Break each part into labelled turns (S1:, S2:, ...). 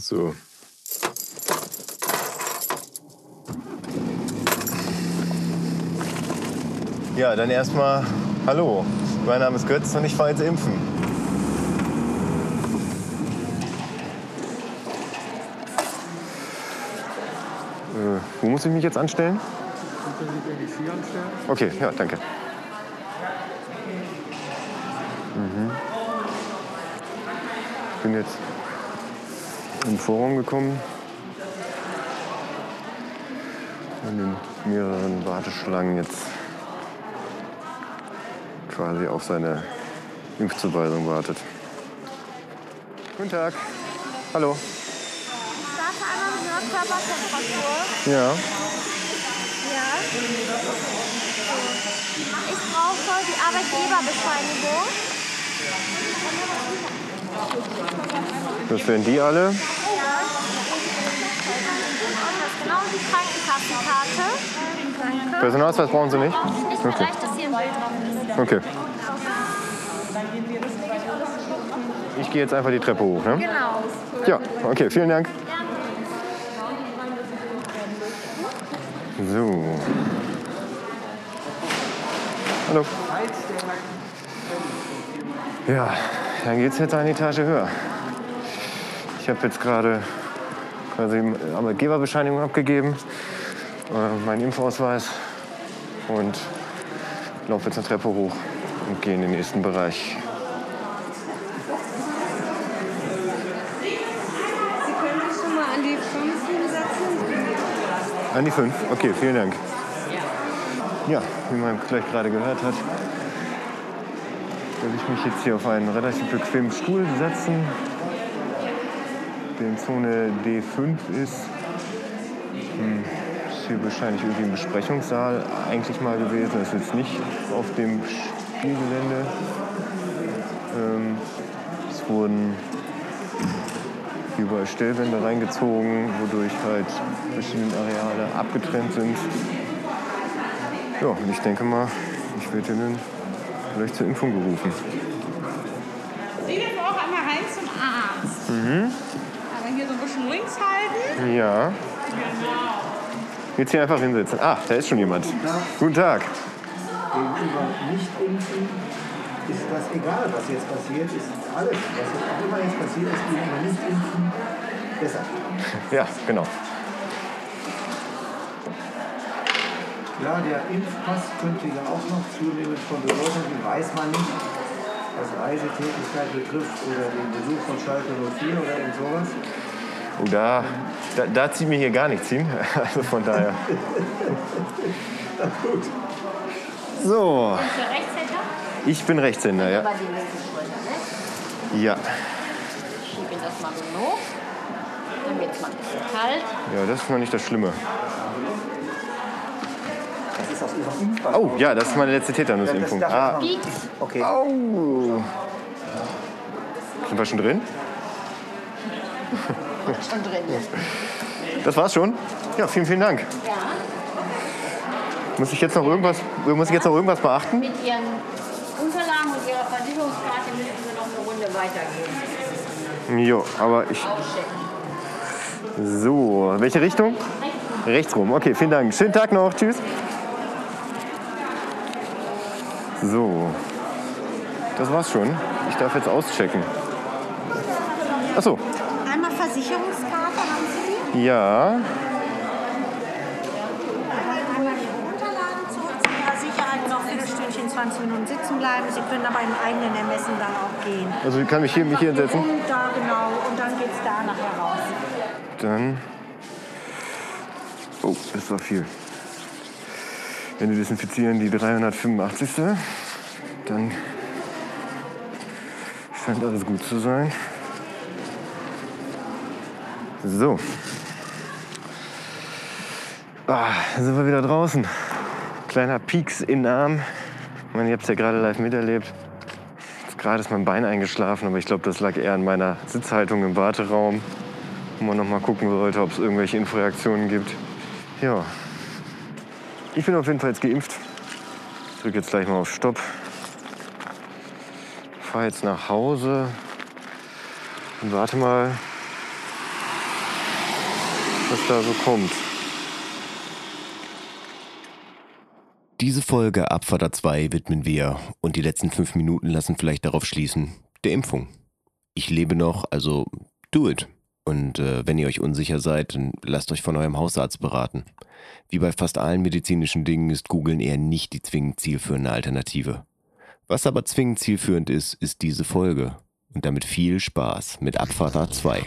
S1: So. Ja, dann erstmal Hallo. Mein Name ist Götz und ich fahre jetzt impfen. Äh, wo muss ich mich jetzt anstellen? Okay, ja, danke. Mhm. Ich bin jetzt im Vorraum gekommen. Und in mehreren Warteschlangen jetzt quasi auf seine Impfzuweisung wartet. Guten Tag. Hallo.
S2: Warte einmal mit einer Körpertemperatur.
S1: Ja.
S2: Ja. Ich brauche die Arbeitgeberbescheinigung.
S1: Das wären die alle.
S2: Ja. Genau, und die Danke.
S1: Personalausweis brauchen Sie nicht?
S2: Nicht
S1: Okay.
S2: reicht, dass hier ein Bild drauf ist.
S1: Okay. Ich gehe jetzt einfach die Treppe hoch, ne?
S2: Genau.
S1: Ja, okay, vielen Dank. So. Hallo. Ja, dann geht's jetzt eine Etage höher. Ich habe jetzt gerade quasi Arbeitgeberbescheinigung abgegeben, äh, meinen Impfausweis und laufe jetzt eine Treppe hoch und gehe in den nächsten Bereich.
S3: Sie können sich schon mal an die 5 hinsetzen.
S1: An die fünf? Okay, vielen Dank. Ja, wie man gleich gerade gehört hat, werde ich mich jetzt hier auf einen relativ bequemen Stuhl setzen, der in Zone D5 ist. Hm, ist hier wahrscheinlich irgendwie ein Besprechungssaal eigentlich mal gewesen. Das ist jetzt nicht auf dem Spielgelände. Ähm, es wurden überall Stellwände reingezogen, wodurch halt verschiedene Areale abgetrennt sind. Ja, und ich denke mal, ich werde Ihnen gleich zur Impfung gerufen.
S3: Sie dürfen auch einmal rein zum Arzt. Aber hier so ein bisschen links halten.
S1: Ja. Jetzt hier einfach hinsetzen. Ah, da ist schon jemand. Guten Tag.
S4: gegenüber Nicht-Impfen ist das egal, was jetzt passiert, ist alles, was jetzt auch immer jetzt passiert ist, gegenüber Nicht-Impfen besser.
S1: Ja, genau.
S4: Ja, der Impfpass könnte ja auch noch zunehmend von Bedeutung sein, weiß man nicht, was Reisetätigkeit betrifft oder den Besuch von Schalke 04 oder irgend sowas.
S1: Oh, da, da, da zieht mir hier gar nichts hin. Also von daher. So,
S2: Für Rechtshänder?
S1: ich bin Rechtshänder, ja. Ja,
S2: Schiebe das mal genug. Dann wird's mal ein bisschen kalt.
S1: ja das ist noch nicht das Schlimme. Oh, ja, das ist meine letzte Tetanusimpfung.
S4: Das- das-
S1: Ah.
S4: Okay.
S1: Au. Sind wir schon drin?
S2: Schon drin.
S1: Das war's schon? Ja, vielen, vielen Dank.
S2: Ja.
S1: Muss ich jetzt noch irgendwas, muss ich jetzt noch irgendwas beachten?
S2: Mit Ihren Unterlagen und Ihrer Versicherungskarte müssen Sie noch eine Runde weitergehen.
S1: Jo, aber ich. So, welche Richtung? Rechts rum. Okay, vielen Dank. Schönen Tag noch. Tschüss. So. Das war's schon. Ich darf jetzt auschecken. Achso,
S3: Versicherungskarte, haben Sie die?
S1: ja.
S3: Einmal Ihre Unterlagen zurück zu Ihrer Sicherheit noch für das Stündchen 20 Minuten sitzen bleiben. Sie können aber im eigenen Ermessen dann auch gehen.
S1: Also ich kann mich hier, mich hier hinsetzen.
S3: Und da genau, und dann geht's da nachher raus.
S1: Dann. Oh, das war viel. Hände desinfizieren, die 385. Dann scheint alles gut zu sein. So. Ah, sind wir wieder draußen. Kleiner Pieks in Arm. Ich meine, ihr habt es ja gerade live miterlebt. Gerade ist mein Bein eingeschlafen, aber ich glaube, das lag eher an meiner Sitzhaltung im Warteraum wo man noch mal gucken sollte, ob es irgendwelche Inforeaktionen gibt. Ja, ich bin auf jeden Fall jetzt geimpft. Ich drücke jetzt gleich mal auf Stopp. Fahre jetzt nach Hause und warte mal, was da so kommt.
S5: Diese Folge Abfahrt 2 widmen wir und die letzten fünf Minuten lassen vielleicht darauf schließen, der Impfung. Ich lebe noch, also do it. Und äh, wenn ihr euch unsicher seid, dann lasst euch von eurem Hausarzt beraten. Wie bei fast allen medizinischen Dingen ist Googlen eher nicht die zwingend zielführende Alternative. Was aber zwingend zielführend ist, ist diese Folge. Und damit viel Spaß mit Abfahrt A2.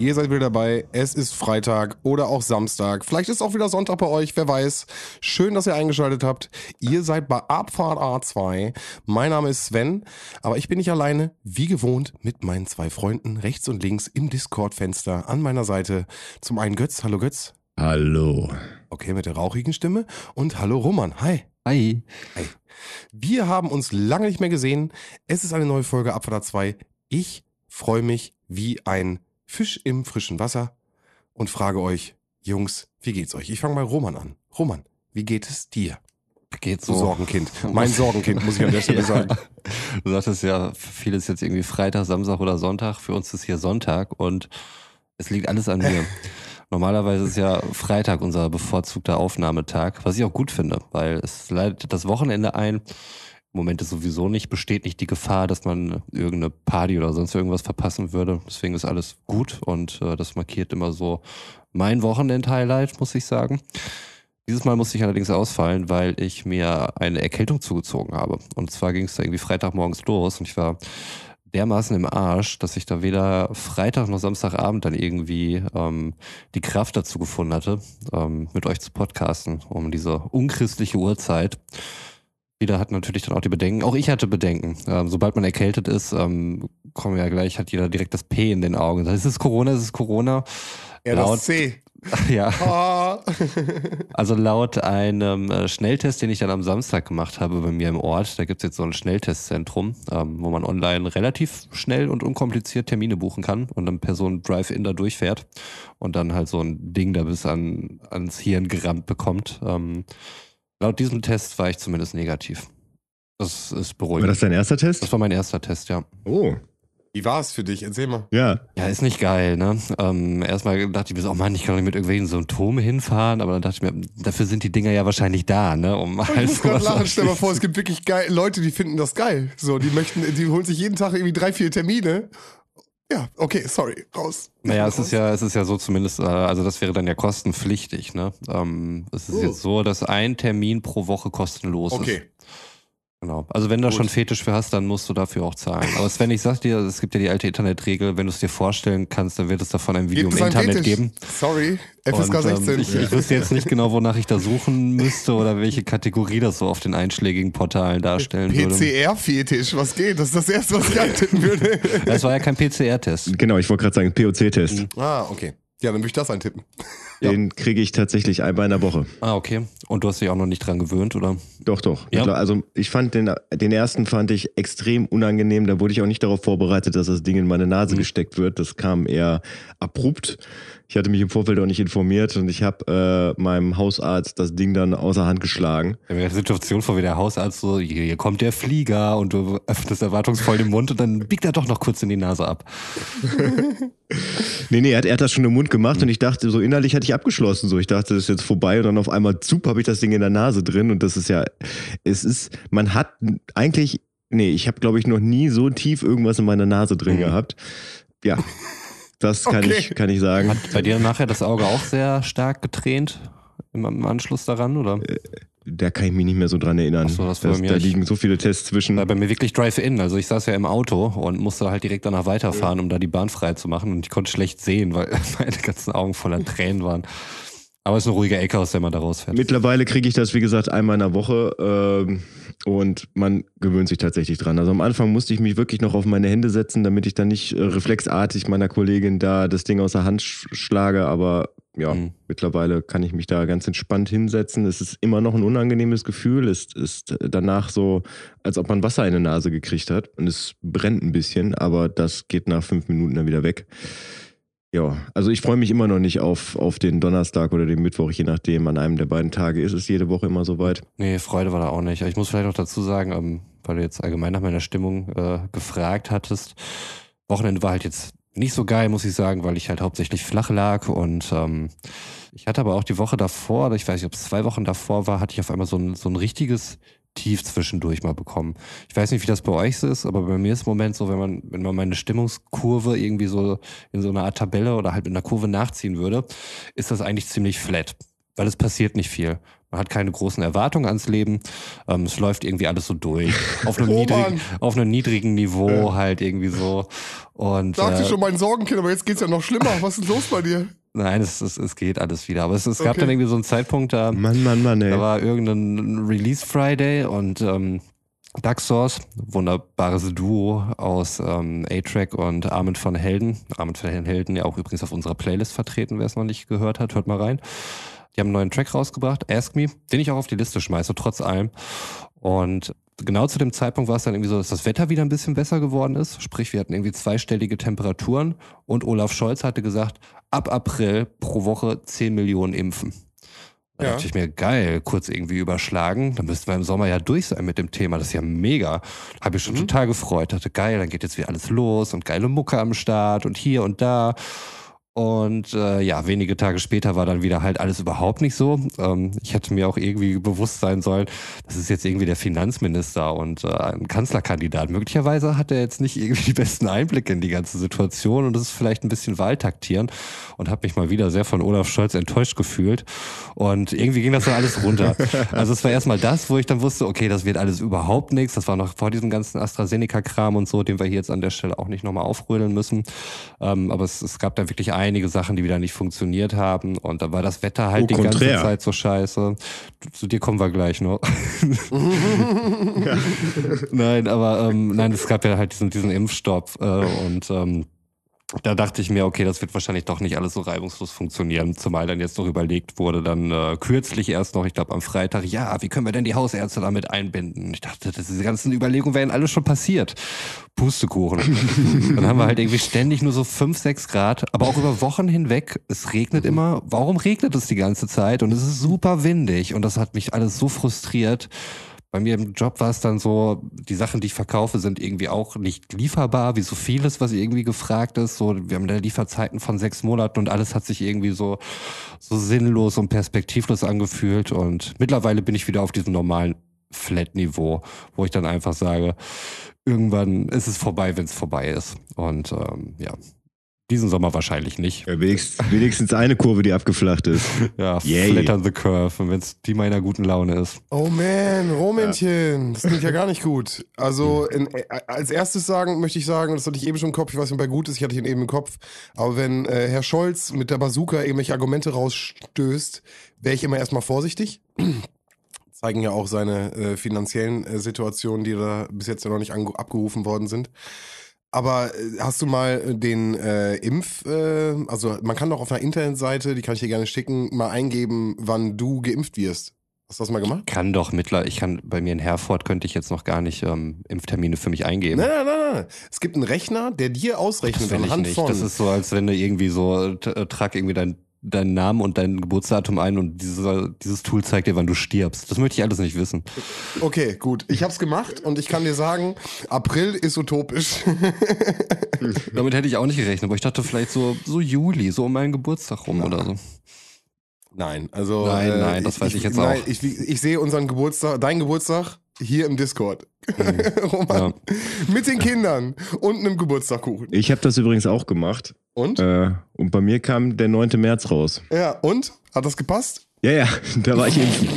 S6: Ihr seid wieder dabei. Es ist Freitag oder auch Samstag. Vielleicht ist auch wieder Sonntag bei euch, wer weiß. Schön, dass ihr eingeschaltet habt. Ihr seid bei Abfahrt A2. Mein Name ist Sven, aber ich bin nicht alleine, wie gewohnt, mit meinen zwei Freunden rechts und links im Discord-Fenster an meiner Seite. Zum einen Götz. Hallo Götz.
S7: Hallo.
S6: Okay, mit der rauchigen Stimme. Und hallo Roman. Hi.
S7: Hi.
S6: Wir haben uns lange nicht mehr gesehen. Es ist eine neue Folge Abfahrt A2. Ich freue mich wie ein Fisch im frischen Wasser und frage euch, Jungs, wie geht's euch? Ich fange mal Roman an. Roman, wie geht es dir?
S7: Geht
S6: Du Sorgenkind. Mein Sorgenkind, muss ich an der Stelle
S7: Ja.
S6: sagen.
S7: Du sagtest ja, für viele ist jetzt irgendwie Freitag, Samstag oder Sonntag. Für uns ist hier Sonntag und es liegt alles an mir. Normalerweise ist ja Freitag unser bevorzugter Aufnahmetag, was ich auch gut finde, weil es leitet das Wochenende ein. Im Moment ist sowieso nicht, besteht nicht die Gefahr, dass man irgendeine Party oder sonst irgendwas verpassen würde. Deswegen ist alles gut und äh, das markiert immer so mein Wochenend-Highlight, muss ich sagen. Dieses Mal musste ich allerdings ausfallen, weil ich mir eine Erkältung zugezogen habe. Und zwar ging es da irgendwie Freitagmorgens los und ich war dermaßen im Arsch, dass ich da weder Freitag noch Samstagabend dann irgendwie ähm, die Kraft dazu gefunden hatte, ähm, mit euch zu podcasten um diese unchristliche Uhrzeit. Jeder hat natürlich dann auch die Bedenken. Auch ich hatte Bedenken. Ähm, sobald man erkältet ist, ähm, kommen wir ja gleich, hat jeder direkt das P in den Augen. Ist es Corona? Ist es Corona?
S6: Ja,
S7: Laut-
S6: das C.
S7: Ja.
S6: Ah.
S7: Also laut einem äh, Schnelltest, den ich dann am Samstag gemacht habe bei mir im Ort, da gibt's jetzt so ein Schnelltestzentrum, ähm, wo man online relativ schnell und unkompliziert Termine buchen kann und dann per so ein Drive-In da durchfährt und dann halt so ein Ding da bis an, ans Hirn gerammt bekommt. Ähm, laut diesem Test war ich zumindest negativ. Das ist beruhigend.
S1: War das dein erster Test?
S7: das war mein erster Test, ja.
S1: Oh,
S6: Wie war es für dich? Erzähl mal.
S1: ja.
S7: Ja, ist nicht geil, ne? Ähm, erstmal dachte ich mir so, oh Mann, ich kann doch nicht mit irgendwelchen Symptomen hinfahren, aber dann dachte ich mir, dafür sind die Dinger ja wahrscheinlich da, ne? Um
S6: Ich
S7: halt
S6: muss gerade lachen. Stell dir mal vor, es gibt wirklich geil, Leute, die finden das geil. So, die möchten, die holen sich jeden Tag irgendwie drei, vier Termine. Ja, okay, sorry, raus.
S7: Naja, es ist ja, es ist ja so zumindest, äh, also das wäre dann ja kostenpflichtig, ne? Ähm, es ist
S6: Oh.
S7: jetzt so, dass ein Termin pro Woche kostenlos ist.
S6: Okay.
S7: Genau. Also wenn du da
S6: Gut.
S7: schon Fetisch für hast, dann musst du dafür auch zahlen. Aber Sven, ich sag dir, es gibt ja die alte Internetregel, wenn du es dir vorstellen kannst, dann wird es davon ein Video
S6: Gibt
S7: im Internet
S6: Fetisch?
S7: geben.
S6: Sorry, FSK
S7: Und, ähm,
S6: 16.
S7: ich, ich wüsste jetzt nicht genau, wonach ich da suchen müsste oder welche Kategorie das so auf den einschlägigen Portalen darstellen würde.
S6: PCR-Fetisch, was geht? Das ist das Erste, was ich eintippen würde.
S7: Das war ja kein PCR-Test.
S1: Genau, ich wollte gerade sagen, POC-Test.
S6: ah, okay. Ja, dann würde ich das eintippen.
S1: Den kriege ich tatsächlich einmal in der Woche.
S7: Ah, okay. Und du hast dich auch noch nicht dran gewöhnt, oder?
S1: Doch, doch.
S7: Ja.
S1: Also ich fand den, den ersten fand ich extrem unangenehm. Da wurde ich auch nicht darauf vorbereitet, dass das Ding in meine Nase gesteckt wird. Das kam eher abrupt. Ich hatte mich im Vorfeld auch nicht informiert und ich habe äh, meinem Hausarzt das Ding dann außer Hand geschlagen.
S7: Mir die Situation vor, wie der Hausarzt so, hier, kommt der Flieger und du öffnest erwartungsvoll den Mund und dann biegt er doch noch kurz in die Nase ab.
S1: Nee, nee, er hat, er hat das schon im Mund gemacht und ich dachte, so innerlich hatte ich abgeschlossen. So, ich dachte, das ist jetzt vorbei und dann auf einmal zup habe ich das Ding in der Nase drin und das ist ja, es ist, man hat eigentlich, nee, ich habe glaube ich noch nie so tief irgendwas in meiner Nase drin
S7: Mhm.
S1: gehabt. Ja, das kann
S6: Okay.
S1: ich, kann ich sagen.
S7: Hat bei dir nachher das Auge auch sehr stark getränt im, im Anschluss daran, oder?
S1: Da kann ich mich nicht mehr so dran erinnern.
S7: Ach so, das
S1: Das-
S7: bei mir
S1: da liegen so viele Tests zwischen.
S7: War bei mir wirklich Drive-In. Also ich saß ja im Auto und musste halt direkt danach weiterfahren, um da die Bahn frei zu machen. Und ich konnte schlecht sehen, weil meine ganzen Augen voller Tränen waren. Aber es ist eine ruhige Ecke, aus der man da rausfährt.
S1: Mittlerweile kriege ich das, wie gesagt, einmal in der Woche ähm, und man gewöhnt sich tatsächlich dran. Also am Anfang musste ich mich wirklich noch auf meine Hände setzen, damit ich dann nicht äh, reflexartig meiner Kollegin da das Ding aus der Hand sch schlage. Aber ja,
S7: Mhm.
S1: mittlerweile kann ich mich da ganz entspannt hinsetzen. Es ist immer noch ein unangenehmes Gefühl. Es ist danach so, als ob man Wasser in die Nase gekriegt hat. Und es brennt ein bisschen, aber das geht nach fünf Minuten dann wieder weg. Ja, also ich freue mich immer noch nicht auf, auf den Donnerstag oder den Mittwoch, je nachdem, an einem der beiden Tage ist es jede Woche immer soweit.
S7: Nee, Freude war da auch nicht. Ich muss vielleicht noch dazu sagen, ähm, weil du jetzt allgemein nach meiner Stimmung äh, gefragt hattest. Wochenende war halt jetzt nicht so geil, muss ich sagen, weil ich halt hauptsächlich flach lag und ähm, ich hatte aber auch die Woche davor, ich weiß nicht, ob es zwei Wochen davor war, hatte ich auf einmal so ein, so ein richtiges Tief zwischendurch mal bekommen. Ich weiß nicht, wie das bei euch so ist, aber bei mir ist im Moment so, wenn man, wenn man meine Stimmungskurve irgendwie so in so einer Art Tabelle oder halt in einer Kurve nachziehen würde, ist das eigentlich ziemlich flat, weil es passiert nicht viel. Man hat keine großen Erwartungen ans Leben. Ähm, es läuft irgendwie alles so durch. Auf einem,
S6: Oh
S7: niedrigen, auf einem niedrigen Niveau halt irgendwie so. Und
S6: Dachte
S7: äh,
S6: schon mein Sorgenkind, aber jetzt geht's ja noch schlimmer. Was ist los bei dir?
S7: nein, es, es, es geht alles wieder. Aber es, es gab
S6: Okay.
S7: dann irgendwie so einen Zeitpunkt, da,
S1: Mann, Mann, Mann, ey.
S7: da war irgendein Release Friday und ähm, Dark Source, wunderbares Duo aus ähm, A-Track und Armin von Helden. Armin von Helden ja auch übrigens auf unserer Playlist vertreten, wer es noch nicht gehört hat, hört mal rein. Die haben einen neuen Track rausgebracht, Ask Me, den ich auch auf die Liste schmeiße, trotz allem. Und genau zu dem Zeitpunkt war es dann irgendwie so, dass das Wetter wieder ein bisschen besser geworden ist. Sprich, wir hatten irgendwie zweistellige Temperaturen und Olaf Scholz hatte gesagt, ab April pro Woche 10 Millionen impfen. Da
S6: Ja.
S7: dachte ich mir, geil, kurz irgendwie überschlagen. Dann müssten wir im Sommer ja durch sein mit dem Thema. Das ist ja mega. Habe ich schon total gefreut. Dachte, geil, dann geht jetzt wieder alles los und geile Mucke am Start und hier und da. Und äh, ja, wenige Tage später war dann wieder halt alles überhaupt nicht so. Ähm, ich hätte mir auch irgendwie bewusst sein sollen, das ist jetzt irgendwie der Finanzminister und äh, ein Kanzlerkandidat. Möglicherweise hat er jetzt nicht irgendwie die besten Einblicke in die ganze Situation und das ist vielleicht ein bisschen Wahltaktieren und habe mich mal wieder sehr von Olaf Scholz enttäuscht gefühlt. Und irgendwie ging das dann alles runter. Also es war erstmal das, wo ich dann wusste, okay, das wird alles überhaupt nichts. Das war noch vor diesem ganzen AstraZeneca-Kram und so, den wir hier jetzt an der Stelle auch nicht nochmal aufrödeln müssen. Ähm, aber es, es gab dann wirklich einige Sachen, die wieder nicht funktioniert haben. Und da war das Wetter halt
S1: Au
S7: die ganze
S1: contraire.
S7: Zeit so scheiße. Zu dir kommen wir gleich noch. nein, aber ähm, nein, es gab ja halt diesen, diesen Impfstopp äh, und ähm, da dachte ich mir, okay, das wird wahrscheinlich doch nicht alles so reibungslos funktionieren, zumal dann jetzt noch überlegt wurde, dann äh, kürzlich erst noch, ich glaube am Freitag, ja, wie können wir denn die Hausärzte damit einbinden? Ich dachte, das, diese ganzen Überlegungen wären alle schon passiert. Pustekuchen. dann haben wir halt irgendwie ständig nur so 5, 6 Grad, aber auch über Wochen hinweg. Es regnet immer. Warum regnet es die ganze Zeit? Und es ist super windig und das hat mich alles so frustriert. Bei mir im Job war es dann so, die Sachen, die ich verkaufe, sind irgendwie auch nicht lieferbar, wie so vieles, was irgendwie gefragt ist. So, wir haben da Lieferzeiten von sechs Monaten und alles hat sich irgendwie so, so sinnlos und perspektivlos angefühlt. Und mittlerweile bin ich wieder auf diesem normalen Flat-Niveau, wo ich dann einfach sage, irgendwann ist es vorbei, wenn es vorbei ist. Und ähm, ja, diesen Sommer wahrscheinlich nicht.
S1: Ja, wenigstens, wenigstens eine Kurve, die abgeflacht ist.
S7: Ja,
S1: Yay.
S7: flattern the curve, wenn es die meiner guten Laune ist.
S6: Oh man, Romännchen, das klingt ja gar nicht gut. Also in, äh, als erstes sagen möchte ich sagen, das hatte ich eben schon im Kopf, ich weiß nicht, ob er gut ist, ich hatte ihn eben im Kopf, aber wenn äh, Herr Scholz mit der Bazooka irgendwelche Argumente rausstößt, wäre ich immer erstmal vorsichtig. Zeigen ja auch seine äh, finanziellen äh, Situationen, die da bis jetzt ja noch nicht abgerufen worden sind. Aber äh, hast du mal den äh, Impf, äh, also man kann doch auf einer Internetseite, die kann ich dir gerne schicken, mal eingeben, wann du geimpft wirst. Hast du das mal gemacht?
S7: Kann doch mittler, ich kann bei mir in Herford könnte ich jetzt noch gar nicht ähm, Impftermine für mich eingeben.
S6: Nein, nein, nein, nein. Es gibt einen Rechner, der dir
S7: das
S6: ausrechnet
S7: will ich nicht.
S6: von.
S7: Das ist so, als wenn du irgendwie so äh, äh, trag irgendwie dein deinen Namen und dein Geburtsdatum ein und dieser, dieses Tool zeigt dir, wann du stirbst. Das möchte ich alles nicht wissen.
S6: okay, gut. Ich hab's gemacht und ich kann dir sagen, April ist utopisch.
S7: Damit hätte ich auch nicht gerechnet, aber ich dachte vielleicht so, so Juli, so um meinen Geburtstag rum oder so.
S6: nein, also.
S7: Nein, nein, das weiß ich jetzt
S6: nein,
S7: auch.
S6: Ich, ich sehe unseren Geburtstag, deinen Geburtstag hier im Discord. Roman. Mit den Kindern und einem Geburtstagkuchen.
S1: Ich habe das übrigens auch gemacht.
S6: Und?
S1: Äh, und bei mir kam der 9. März raus.
S6: Ja, und? Hat das gepasst?
S1: Ja, ja, da war ich impfen.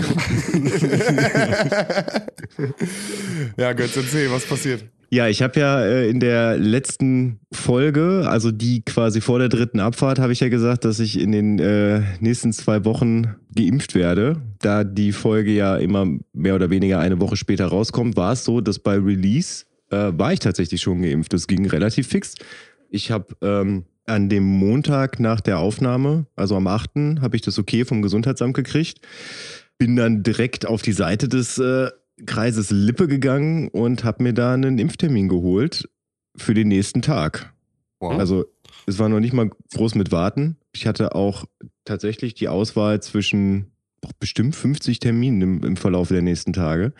S6: ja, Götz, erzähl, was passiert?
S1: Ja, ich habe ja äh, in der letzten Folge, also die quasi vor der dritten Abfahrt, habe ich ja gesagt, dass ich in den äh, nächsten zwei Wochen geimpft werde. Da die Folge ja immer mehr oder weniger eine Woche später rauskommt, war es so, dass bei Release äh, war ich tatsächlich schon geimpft. Das ging relativ fix. Ich habe ähm, an dem Montag nach der Aufnahme, also am 8., habe ich das okay vom Gesundheitsamt gekriegt. Bin dann direkt auf die Seite des äh, Kreises Lippe gegangen und habe mir da einen Impftermin geholt für den nächsten Tag.
S6: Wow.
S1: Also es war noch nicht mal groß mit Warten. Ich hatte auch tatsächlich die Auswahl zwischen bestimmt 50 Terminen im, im Verlauf der nächsten Tage.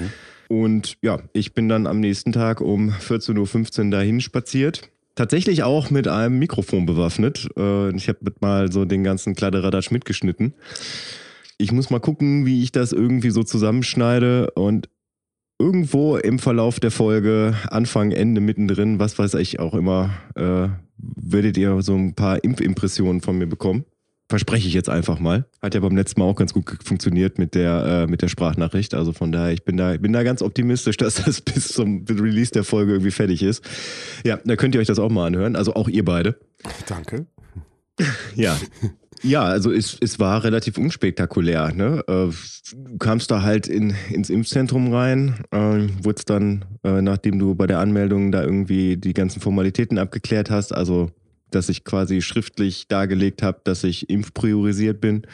S1: Und ja, ich bin dann am nächsten Tag um 14.15 Uhr dahin spaziert. Tatsächlich auch mit einem Mikrofon bewaffnet. Äh, Ich habe mal so den ganzen Kladderadatsch mitgeschnitten. Ich muss mal gucken, wie ich das irgendwie so zusammenschneide und irgendwo im Verlauf der Folge, Anfang, Ende, mittendrin, was weiß ich auch immer, äh, werdet ihr so ein paar Impfimpressionen von mir bekommen. Verspreche ich jetzt einfach mal. Hat ja beim letzten Mal auch ganz gut funktioniert mit der, äh, mit der Sprachnachricht. Also von daher, ich bin da, bin da ganz optimistisch, dass das bis zum Release der Folge irgendwie fertig ist. Ja, da könnt ihr euch das auch mal anhören. Also auch ihr beide.
S6: Danke.
S1: Ja. Ja, also es, es war relativ unspektakulär. Ne? Äh, du kamst da halt in, ins Impfzentrum rein, äh, wurdest dann, äh, nachdem du bei der Anmeldung da irgendwie die ganzen Formalitäten abgeklärt hast, also dass ich quasi schriftlich dargelegt habe, dass ich impfpriorisiert bin,